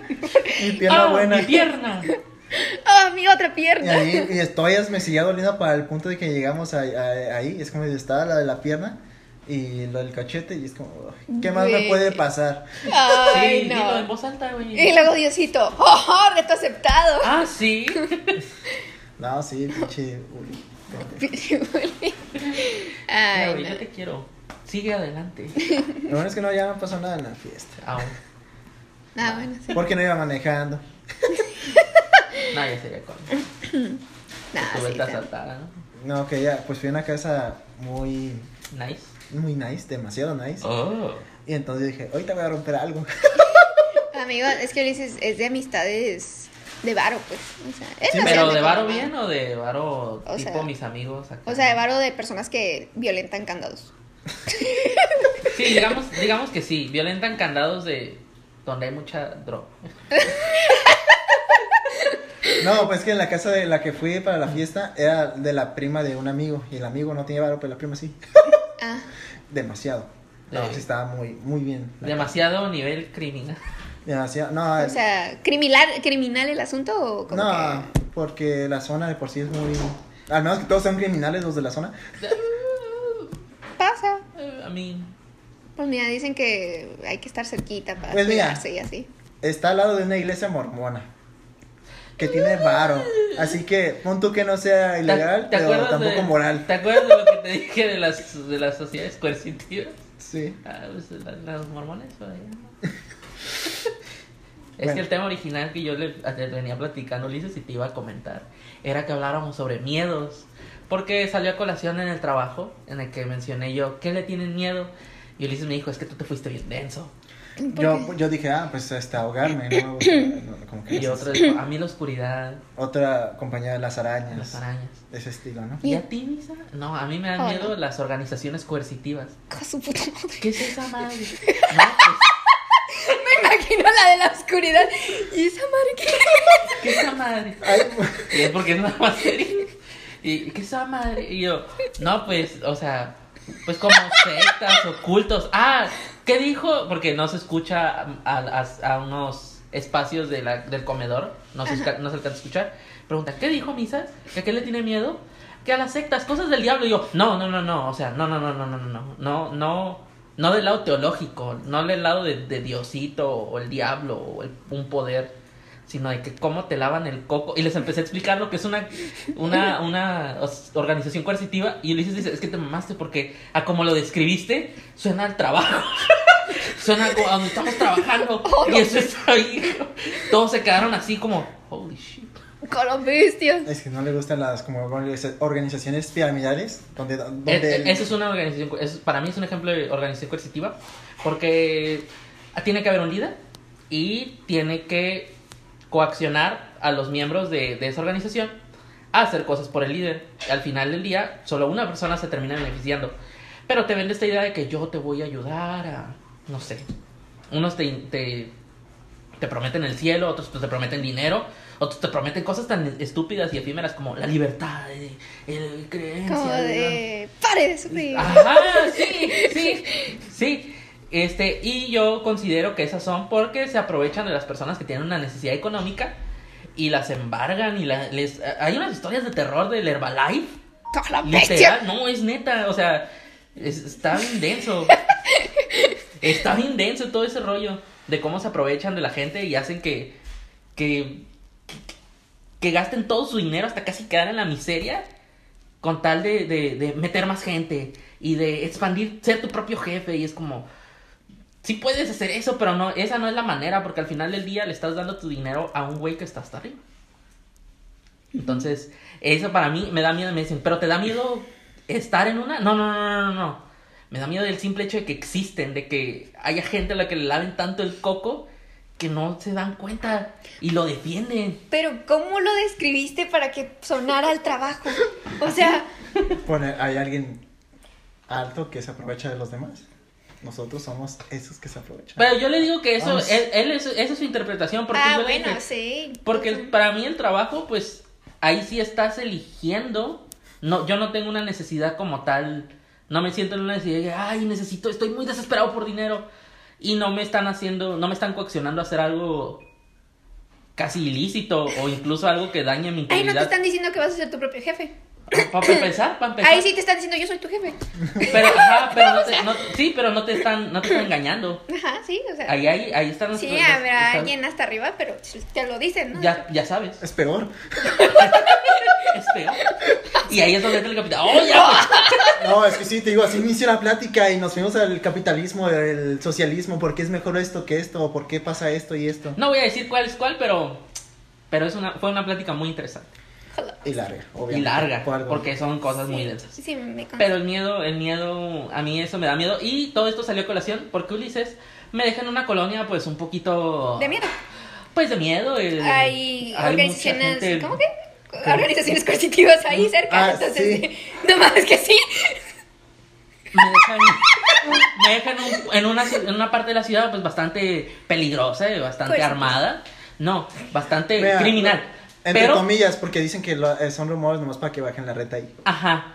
Mi pierna ¡Ah, buena. mi pierna! ¡ah, mi otra Y pierna! ahí, y estoy, me seguía doliendo para el punto de que llegamos a- a- ahí. Es como si estaba la de la pierna y lo del cachete. Y es como, "Ay, ¿qué más me puede pasar? Ay, sí, no. en voz alta, güey. Y luego Diosito, ¡oh, reto aceptado! Ah, sí. No, sí, pinche. uy. Ay, güey, no. yo te quiero. Sigue adelante. Lo bueno es que no, ya no pasó nada en la fiesta. Aún. Ah, bueno, sí. Porque no iba manejando. No, ya sería con. Nah, tu sí, vuelta sí. saltada, ¿no? No, que ya, pues fui a una casa muy, Nice. muy nice, demasiado nice. Oh. Y entonces dije, ahorita voy a romper algo. Amigo, es que Ulises es de amistades de varo, pues. O sea, Sí, ¿Pero de varo bien o de varo O tipo sea- mis amigos acá? O sea, de varo de personas que violentan candados. Sí, digamos, digamos que sí. Violentan candados de donde hay mucha droga. No, pues que en la casa de la que fui para la fiesta era de la prima de un amigo. Y el amigo no tenía varo, pero la prima sí. Ah, Demasiado. No, Sí. estaba muy, muy bien. Demasiado nivel criminal. Demasiado. No, o sea, ¿criminal, criminal el asunto o como no, porque la zona de por sí es muy. Al menos que todos sean criminales los de la zona. que pasa? A mí. Pues mira, dicen que hay que estar cerquita para Pues mira. cuidarse y así. Está al lado de una iglesia mormona. Que tiene varo. Así que pon tú que no sea ¿Te- ilegal, te pero tampoco de- moral. ¿Te acuerdas de lo que te dije de las, de las sociedades coercitivas? Sí. Ah, pues, la- los mormones, por ahí. Es Bueno. que el tema original que yo le, te venía platicando, Ulises, y te iba a comentar, era que habláramos sobre miedos. Porque salió a colación en el trabajo, en el que mencioné yo, ¿qué le tienen miedo? Y Ulises me dijo, es que tú te fuiste bien denso. ¿Por Yo, yo dije, ah, pues este, ahogarme, ¿no? Como que Y otro dijo, a mí la oscuridad, Otra compañía de las arañas. las arañas. De ese estilo, ¿no? ¿Y a ti, Misa? No, a mí me dan Oh, miedo no. las organizaciones coercitivas. ¿Qué es esa madre? No, pues, Me imagino la de la oscuridad. ¿Y esa madre qué? ¿qué es esa madre? Ay, Y es porque es una materia. ¿Y qué es esa madre? Y yo, no, pues, o sea, pues como sectas ocultos. Ah, ¿qué dijo? Porque no se escucha a, a- a unos espacios de la- del comedor, no se, no se alcanza a escuchar. Pregunta, ¿qué dijo Misa? ¿Que a qué le tiene miedo? Que a las sectas, cosas del diablo. Y yo, no, no, no, no, o sea, no, no, no, no, no, no, no, no, no, del lado teológico, no del lado de, de Diosito o el diablo o el- un poder sino de que cómo te lavan el coco. Y les empecé a explicar lo que es una, una, una organización coercitiva. Y Ulises dice, es que te mamaste porque a como lo describiste, suena al trabajo. suena como a donde estamos trabajando. y eso está ahí. Todos se quedaron así como, holy shit. Con los bestias. Es que no le gustan las como organiza- organizaciones piramidales. Donde, donde Eh, el- eh, Eso es una organización, co- es- para mí es un ejemplo de organización coercitiva, porque tiene que haber un líder y tiene que coaccionar a los miembros de, de esa organización a hacer cosas por el líder. Al final del día, solo una persona se termina beneficiando. Pero te vende esta idea de que yo te voy a ayudar a, no sé, unos te, te, te prometen el cielo, otros pues, te prometen dinero, otros te prometen cosas tan estúpidas y efímeras como la libertad, el, el creencia. Como ¿no? de. ¡Pare de sufrir! Ajá, sí, sí, sí. Este, y yo considero que esas son porque se aprovechan de las personas que tienen una necesidad económica y las embargan y la- les... Hay unas historias de terror del Herbalife. ¡Toda la! Literal, no, es neta, o sea, es- está bien denso. Está bien denso todo ese rollo de cómo se aprovechan de la gente y hacen que, que, que gasten todo su dinero hasta casi quedar en la miseria con tal de, de, de meter más gente y de expandir, ser tu propio jefe y es como... Sí puedes hacer eso, pero no, esa no es la manera, porque al final del día le estás dando tu dinero a un güey que está hasta arriba. Entonces, eso para mí me da miedo. Me dicen, ¿pero te da miedo estar en una? No, no, no, no, no. Me da miedo del simple hecho de que existen, de que haya gente a la que le laven tanto el coco que no se dan cuenta y lo defienden. Pero, ¿cómo lo describiste para que sonara al trabajo? O sea, Pone, hay alguien alto que se aprovecha de los demás. Nosotros somos esos que se aprovechan. Pero yo le digo que eso, Vamos. él, él es, esa es su interpretación. Porque ah, yo le bueno, dije, sí. Porque el- para mí el trabajo, pues, ahí sí estás eligiendo. No, yo no tengo una necesidad como tal. No me siento en una necesidad de, ay, necesito, estoy muy desesperado por dinero. Y no me están haciendo, no me están coaccionando a hacer algo casi ilícito o incluso algo que dañe mi Ahí no te integridad. están diciendo que vas a ser tu propio jefe. Para empezar, para empezar. Ahí sí te están diciendo, yo soy tu jefe. Pero, ajá, pero no te, no- sí, pero no te están, no te están engañando. Ajá, sí, o sea. Ahí, ahí, ahí están los- sí, los- habrá alguien hasta arriba, pero te lo dicen, ¿no? Ya, ya sabes. Es peor. Es peor. Y ahí es donde entra el capitán. ¡Oh, ya! No, es que sí, te digo, así inició la plática y nos fuimos al capitalismo, el socialismo, por qué es mejor esto que esto, o por qué pasa esto y esto. No voy a decir cuál es cuál, pero, pero es una, fue una plática muy interesante. Y larga, obviamente. Y larga, por porque son cosas muy Sí, densas. Sí, me consta. Pero el miedo, el miedo, a mí eso me da miedo. Y todo esto salió a colación porque Ulises me deja en una colonia, pues un poquito. De miedo. Pues de miedo. eh, Hay mucha organizaciones, gente- ¿cómo que? Organizaciones coercitivas ahí cerca, Ah, entonces, sí. no mames que sí. Me dejan, me dejan un- en, una, en una parte de la ciudad, pues bastante peligrosa, y bastante Coercitiva. armada. No, bastante criminal. Entre pero, comillas, porque dicen que lo- eh, son rumores nomás para que bajen la reta ahí. Ajá.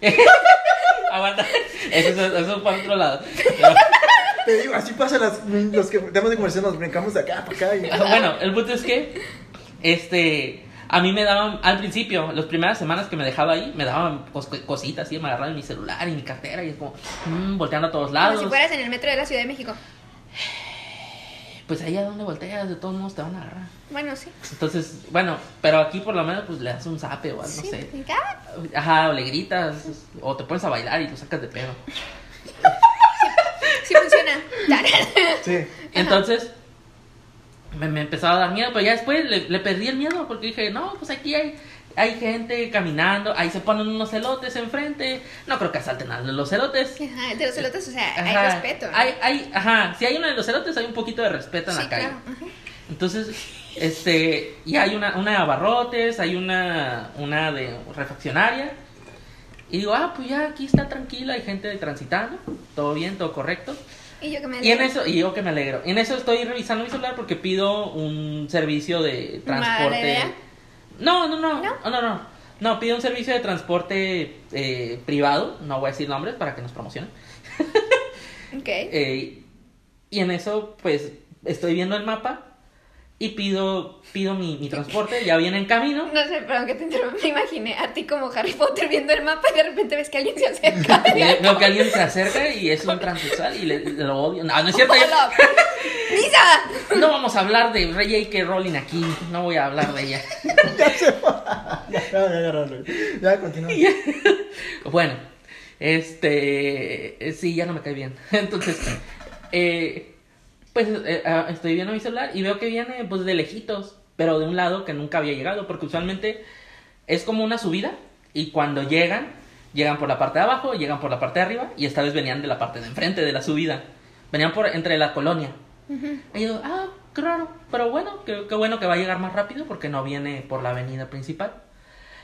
Aguanta. Eso, es- eso es por otro lado. Te digo, así pasa las, los que temas de conversación, nos brincamos de acá para acá. Y... Bueno, el punto es que, este, a mí me daban, al principio, las primeras semanas que me dejaba ahí, me daban cos- cositas, así, me agarraban mi celular y mi cartera y es como, mm, volteando a todos lados. Como si fueras en el metro de la Ciudad de México. Pues ahí a donde volteas, de todos modos te van a agarrar. Bueno, sí. Entonces, bueno, pero aquí por lo menos pues le das un zape o algo, no sí. sé. Ah, Ajá, o le gritas, o te pones a bailar y lo sacas de pedo. sí funciona. Sí. Entonces, me, me empezaba a dar miedo, pero ya después le, le perdí el miedo porque dije, no, pues aquí hay, hay gente caminando, ahí se ponen unos celotes enfrente, no creo que asalten a los celotes. Ajá, de los elotes, o sea, hay respeto. ¿no? Hay, hay, ajá, si hay uno de los celotes hay un poquito de respeto en sí, la calle. claro. ajá. Entonces, este, y hay una, una de abarrotes, hay una, una de refaccionaria. Y digo, ah, pues ya aquí está tranquila, hay gente transitando, todo bien, todo correcto. Y yo que me Y en alegro. eso, y yo que me alegro. En eso estoy revisando mi celular porque pido un servicio de transporte. ¿Mala idea? No, no, no, ¿No? no, no, no. No, pido un servicio de transporte eh, privado, no voy a decir nombres para que nos promocionen. Ok. Eh, y en eso, pues, estoy viendo el mapa y pido, pido mi, mi transporte, ya viene en camino. No sé, perdón que te interrumpa. Me imaginé a ti como Harry Potter viendo el mapa y de repente ves que alguien se acerca. Veo que alguien se acerca y es un transexual y le, lo odio. No, no es cierto. ¡Lisa! no vamos a hablar de Ray J.K. Rowling aquí. No voy a hablar de ella. Ya se va. Ya, ya, ya, agarrarlo. Ya, continúa. Bueno, este. eh, Sí, ya no me cae bien. Entonces, eh, pues eh, ah, estoy viendo mi celular y veo que viene, pues de lejitos, pero de un lado que nunca había llegado, porque usualmente es como una subida y cuando llegan, llegan por la parte de abajo, llegan por la parte de arriba y esta vez venían de la parte de enfrente de la subida. Venían por entre la colonia. Y yo, ah, qué raro, pero bueno, qué, qué bueno que va a llegar más rápido porque no viene por la avenida principal.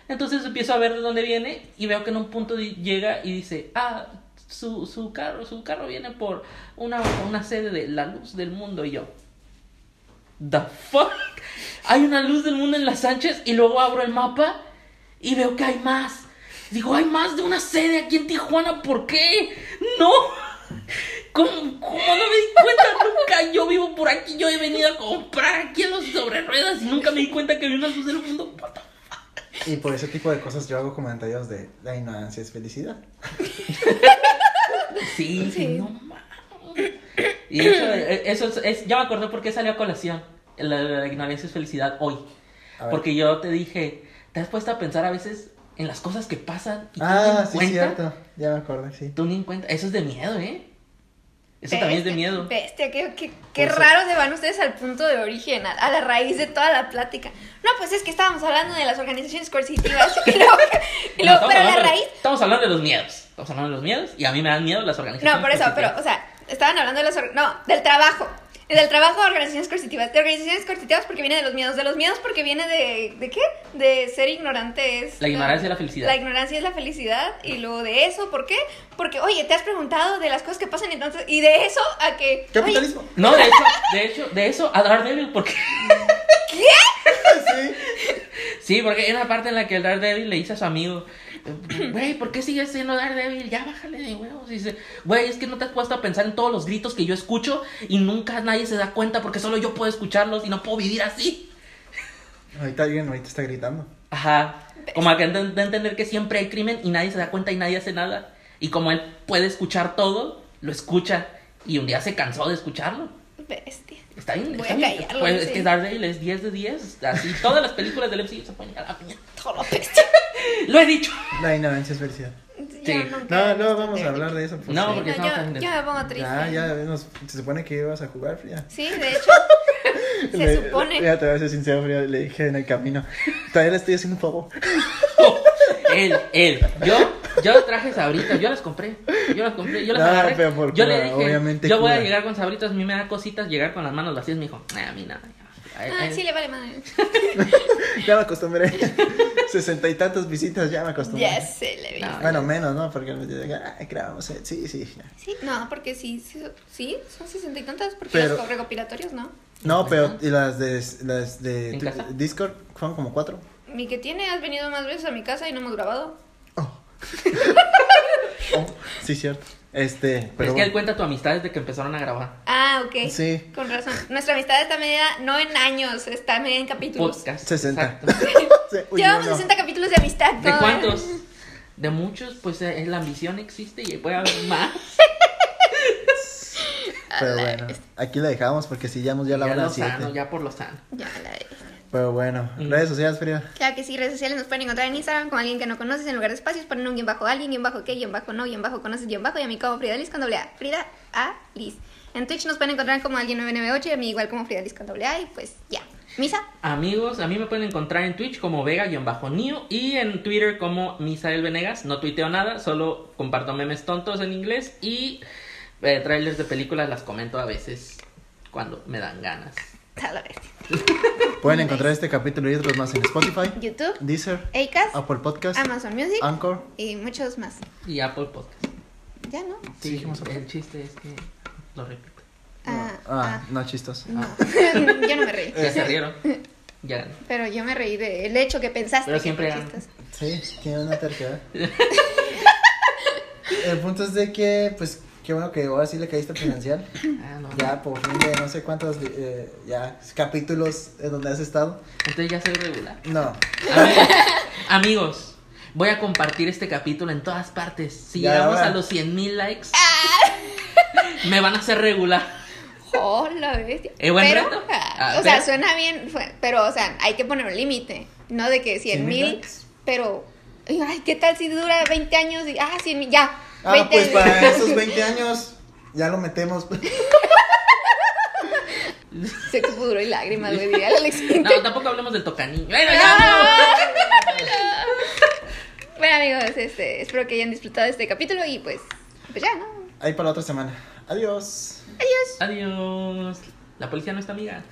Entonces empiezo a ver de dónde viene y veo que en un punto llega y dice, ah, su, su carro, su carro viene por una, una sede de la luz del mundo y yo. The fuck? Hay una luz del mundo en las Sánchez y luego abro el mapa y veo que hay más. Digo, hay más de una sede aquí en Tijuana, ¿por qué? No. ¿Cómo, cómo no me di cuenta? Nunca yo vivo por aquí, yo he venido a comprar aquí en los sobre ruedas y nunca me di cuenta que había una luz del mundo. What Y por ese tipo de cosas yo hago comentarios de la ignorancia es felicidad. Sí, Sí. no mames. Y hecho, eh, eso es, es- ya me acordé por qué salió a colación. La, la ignorancia es felicidad hoy. Porque yo te dije, ¿te has puesto a pensar a veces en las cosas que pasan y tú Ah, ni sí, cuenta? cierto. Ya me acordé, sí. Tú ni en cuenta. Eso es de miedo, ¿eh? Eso también es de miedo. Bestia, qué, qué, qué Pues, raro se van ustedes al punto de origen, a, a la raíz de toda la plática. No, pues es que estábamos hablando de las organizaciones coercitivas y luego, y luego pero la hablando de- raíz... estamos hablando de los miedos. Estamos hablando de los miedos y a mí me dan miedo las organizaciones. No, por eso, pero, o sea, estaban hablando de los... or- No, del trabajo. Del trabajo de organizaciones coercitivas. De organizaciones coercitivas porque viene de los miedos. De los miedos porque viene de. ¿De qué? De ser ignorante es. La ignorancia es la felicidad. La ignorancia es la felicidad. Y luego de eso, ¿por qué? Porque, oye, te has preguntado de las cosas que pasan entonces. Y de eso a que. oye, Capitalismo. No, de hecho, de hecho, de eso a Daredevil, porque. Sí. Sí, porque hay una parte en la que el Daredevil le dice a su amigo, güey, ¿por qué sigues siendo Daredevil? Ya bájale de huevos. Y dice, güey, es que no te has puesto a pensar en todos los gritos que yo escucho y nunca nadie se da cuenta porque solo yo puedo escucharlos y no puedo vivir así. Ahorita alguien ahorita está gritando. Ajá. Como que de, de entender que siempre hay crimen y nadie se da cuenta y nadie hace nada. Y como él puede escuchar todo, lo escucha. Y un día se cansó de escucharlo. Bestia. Está bien, Voy está a bien. callarlo, Pues, es sí. que Daredevil es 10 de 10. Así, todas las películas del MCU se ponen a la piña. Todo lo. Lo he dicho. La ignorancia es Ya nunca No, no vamos a hablar de eso. pues, No, sí. porque- No, yo, yo me pongo triste. Ya, ya, nos- se supone que ibas a jugar, Frida. Sí, de hecho. Se Le- supone. Ya te voy a ser sincero, Frida, le dije en el camino. Todavía le estoy haciendo un favor. Él, él. Yo, yo traje sabritas, yo las compré. Yo las compré, yo las No, agarré. pero por yo le cura, dije, obviamente yo voy a cura. llegar con sabritas, a mí me da cositas llegar con las manos vacías. Me dijo, "Ah, a mí nada. Ay, Ah, ay, sí, le vale madre. Ya me acostumbré. Sesenta y tantas visitas, ya me acostumbré. Ya se le. No. Bueno, menos, ¿no? Porque ay, grabamos. eh". Sí, sí. ya. Sí, no, porque sí, sí, sí, son sesenta y tantas, porque Pero- los recopilatorios no. No, pero y las de, las de. Discord fueron como cuatro. Mi que tiene, has venido más veces a mi casa y no hemos grabado. Oh. Oh, sí, cierto. Este, Pero es que él cuenta tu amistad desde que empezaron a grabar. Ah, ok. Sí. Con razón. Nuestra amistad está medida no en años, está medida en capítulos. Podcast. 60. Exacto. Sí, uy, Llevamos no, no. 60 capítulos de amistad. ¿De cuántos? De muchos, pues eh, la ambición existe y puede haber más. Pero bueno, aquí la dejamos porque si ya ya la ya hora lo sano, ya por lo sano. Ya la Pero bueno, Mm. redes sociales, Frida. Claro que sí, redes sociales nos pueden encontrar en Instagram con alguien que no conoces en lugar de espacios, ponen un guion bajo alguien, guion bajo qué, guion bajo no, guion bajo conoces, guion bajo y a mí como Frida Liz con doble A. Frida A Liz. En Twitch nos pueden encontrar como alguien 998 y a mí igual como Frida Liz con doble A y pues ya. Misa. Amigos, a mí me pueden encontrar en Twitch como Vega-Nio y en Twitter como Misael Venegas. No tuiteo nada, solo comparto memes tontos en inglés y eh, trailers de películas las comento a veces cuando me dan ganas. A la vez. Pueden encontrar este capítulo y otros más en Spotify, YouTube, Deezer, Acast, Apple Podcast, Amazon Music Anchor. y muchos más. Y Apple Podcast. Ya, ¿no? Sí, dijimos Apple. el chiste es que lo repito. Ah, Ah, no, chistos. no. yo no me reí. Ya se rieron. Ya gané. Pero yo me reí del hecho que pensaste. Pero que siempre ganan. chistoso. Sí, tiene una terquedad. El punto es de que, pues, qué bueno que ahora sí le caíste al financiar. Ah, no. Ya por fin de no sé cuántos eh, ya capítulos en donde has estado. Entonces ya soy regular. No, Amigos, amigos, voy a compartir este capítulo en todas partes. Si Ya, llegamos ahora. a los 100 mil likes, me van a hacer regular. Oh, la bestia. ¿Eh, buen pero, reto? ah, Ah, o sea, suena bien, pero, o sea, hay que poner un límite. No de que 100 ¿100,000 mil, pero, ay, ¿qué tal si dura 20 años? Y, ah, 100 mil, ya. Ah, 20 pues años. para esos 20 años ya lo metemos. Sexo, pudor y lágrimas, güey, diría Alex. No, tampoco hablemos del tocaniño. Bueno, ya, Bueno, amigos, este, espero que hayan disfrutado este capítulo y pues, pues ya, ¿no? Ahí para la otra semana. Adiós. Adiós. Adiós. La policía no está amiga.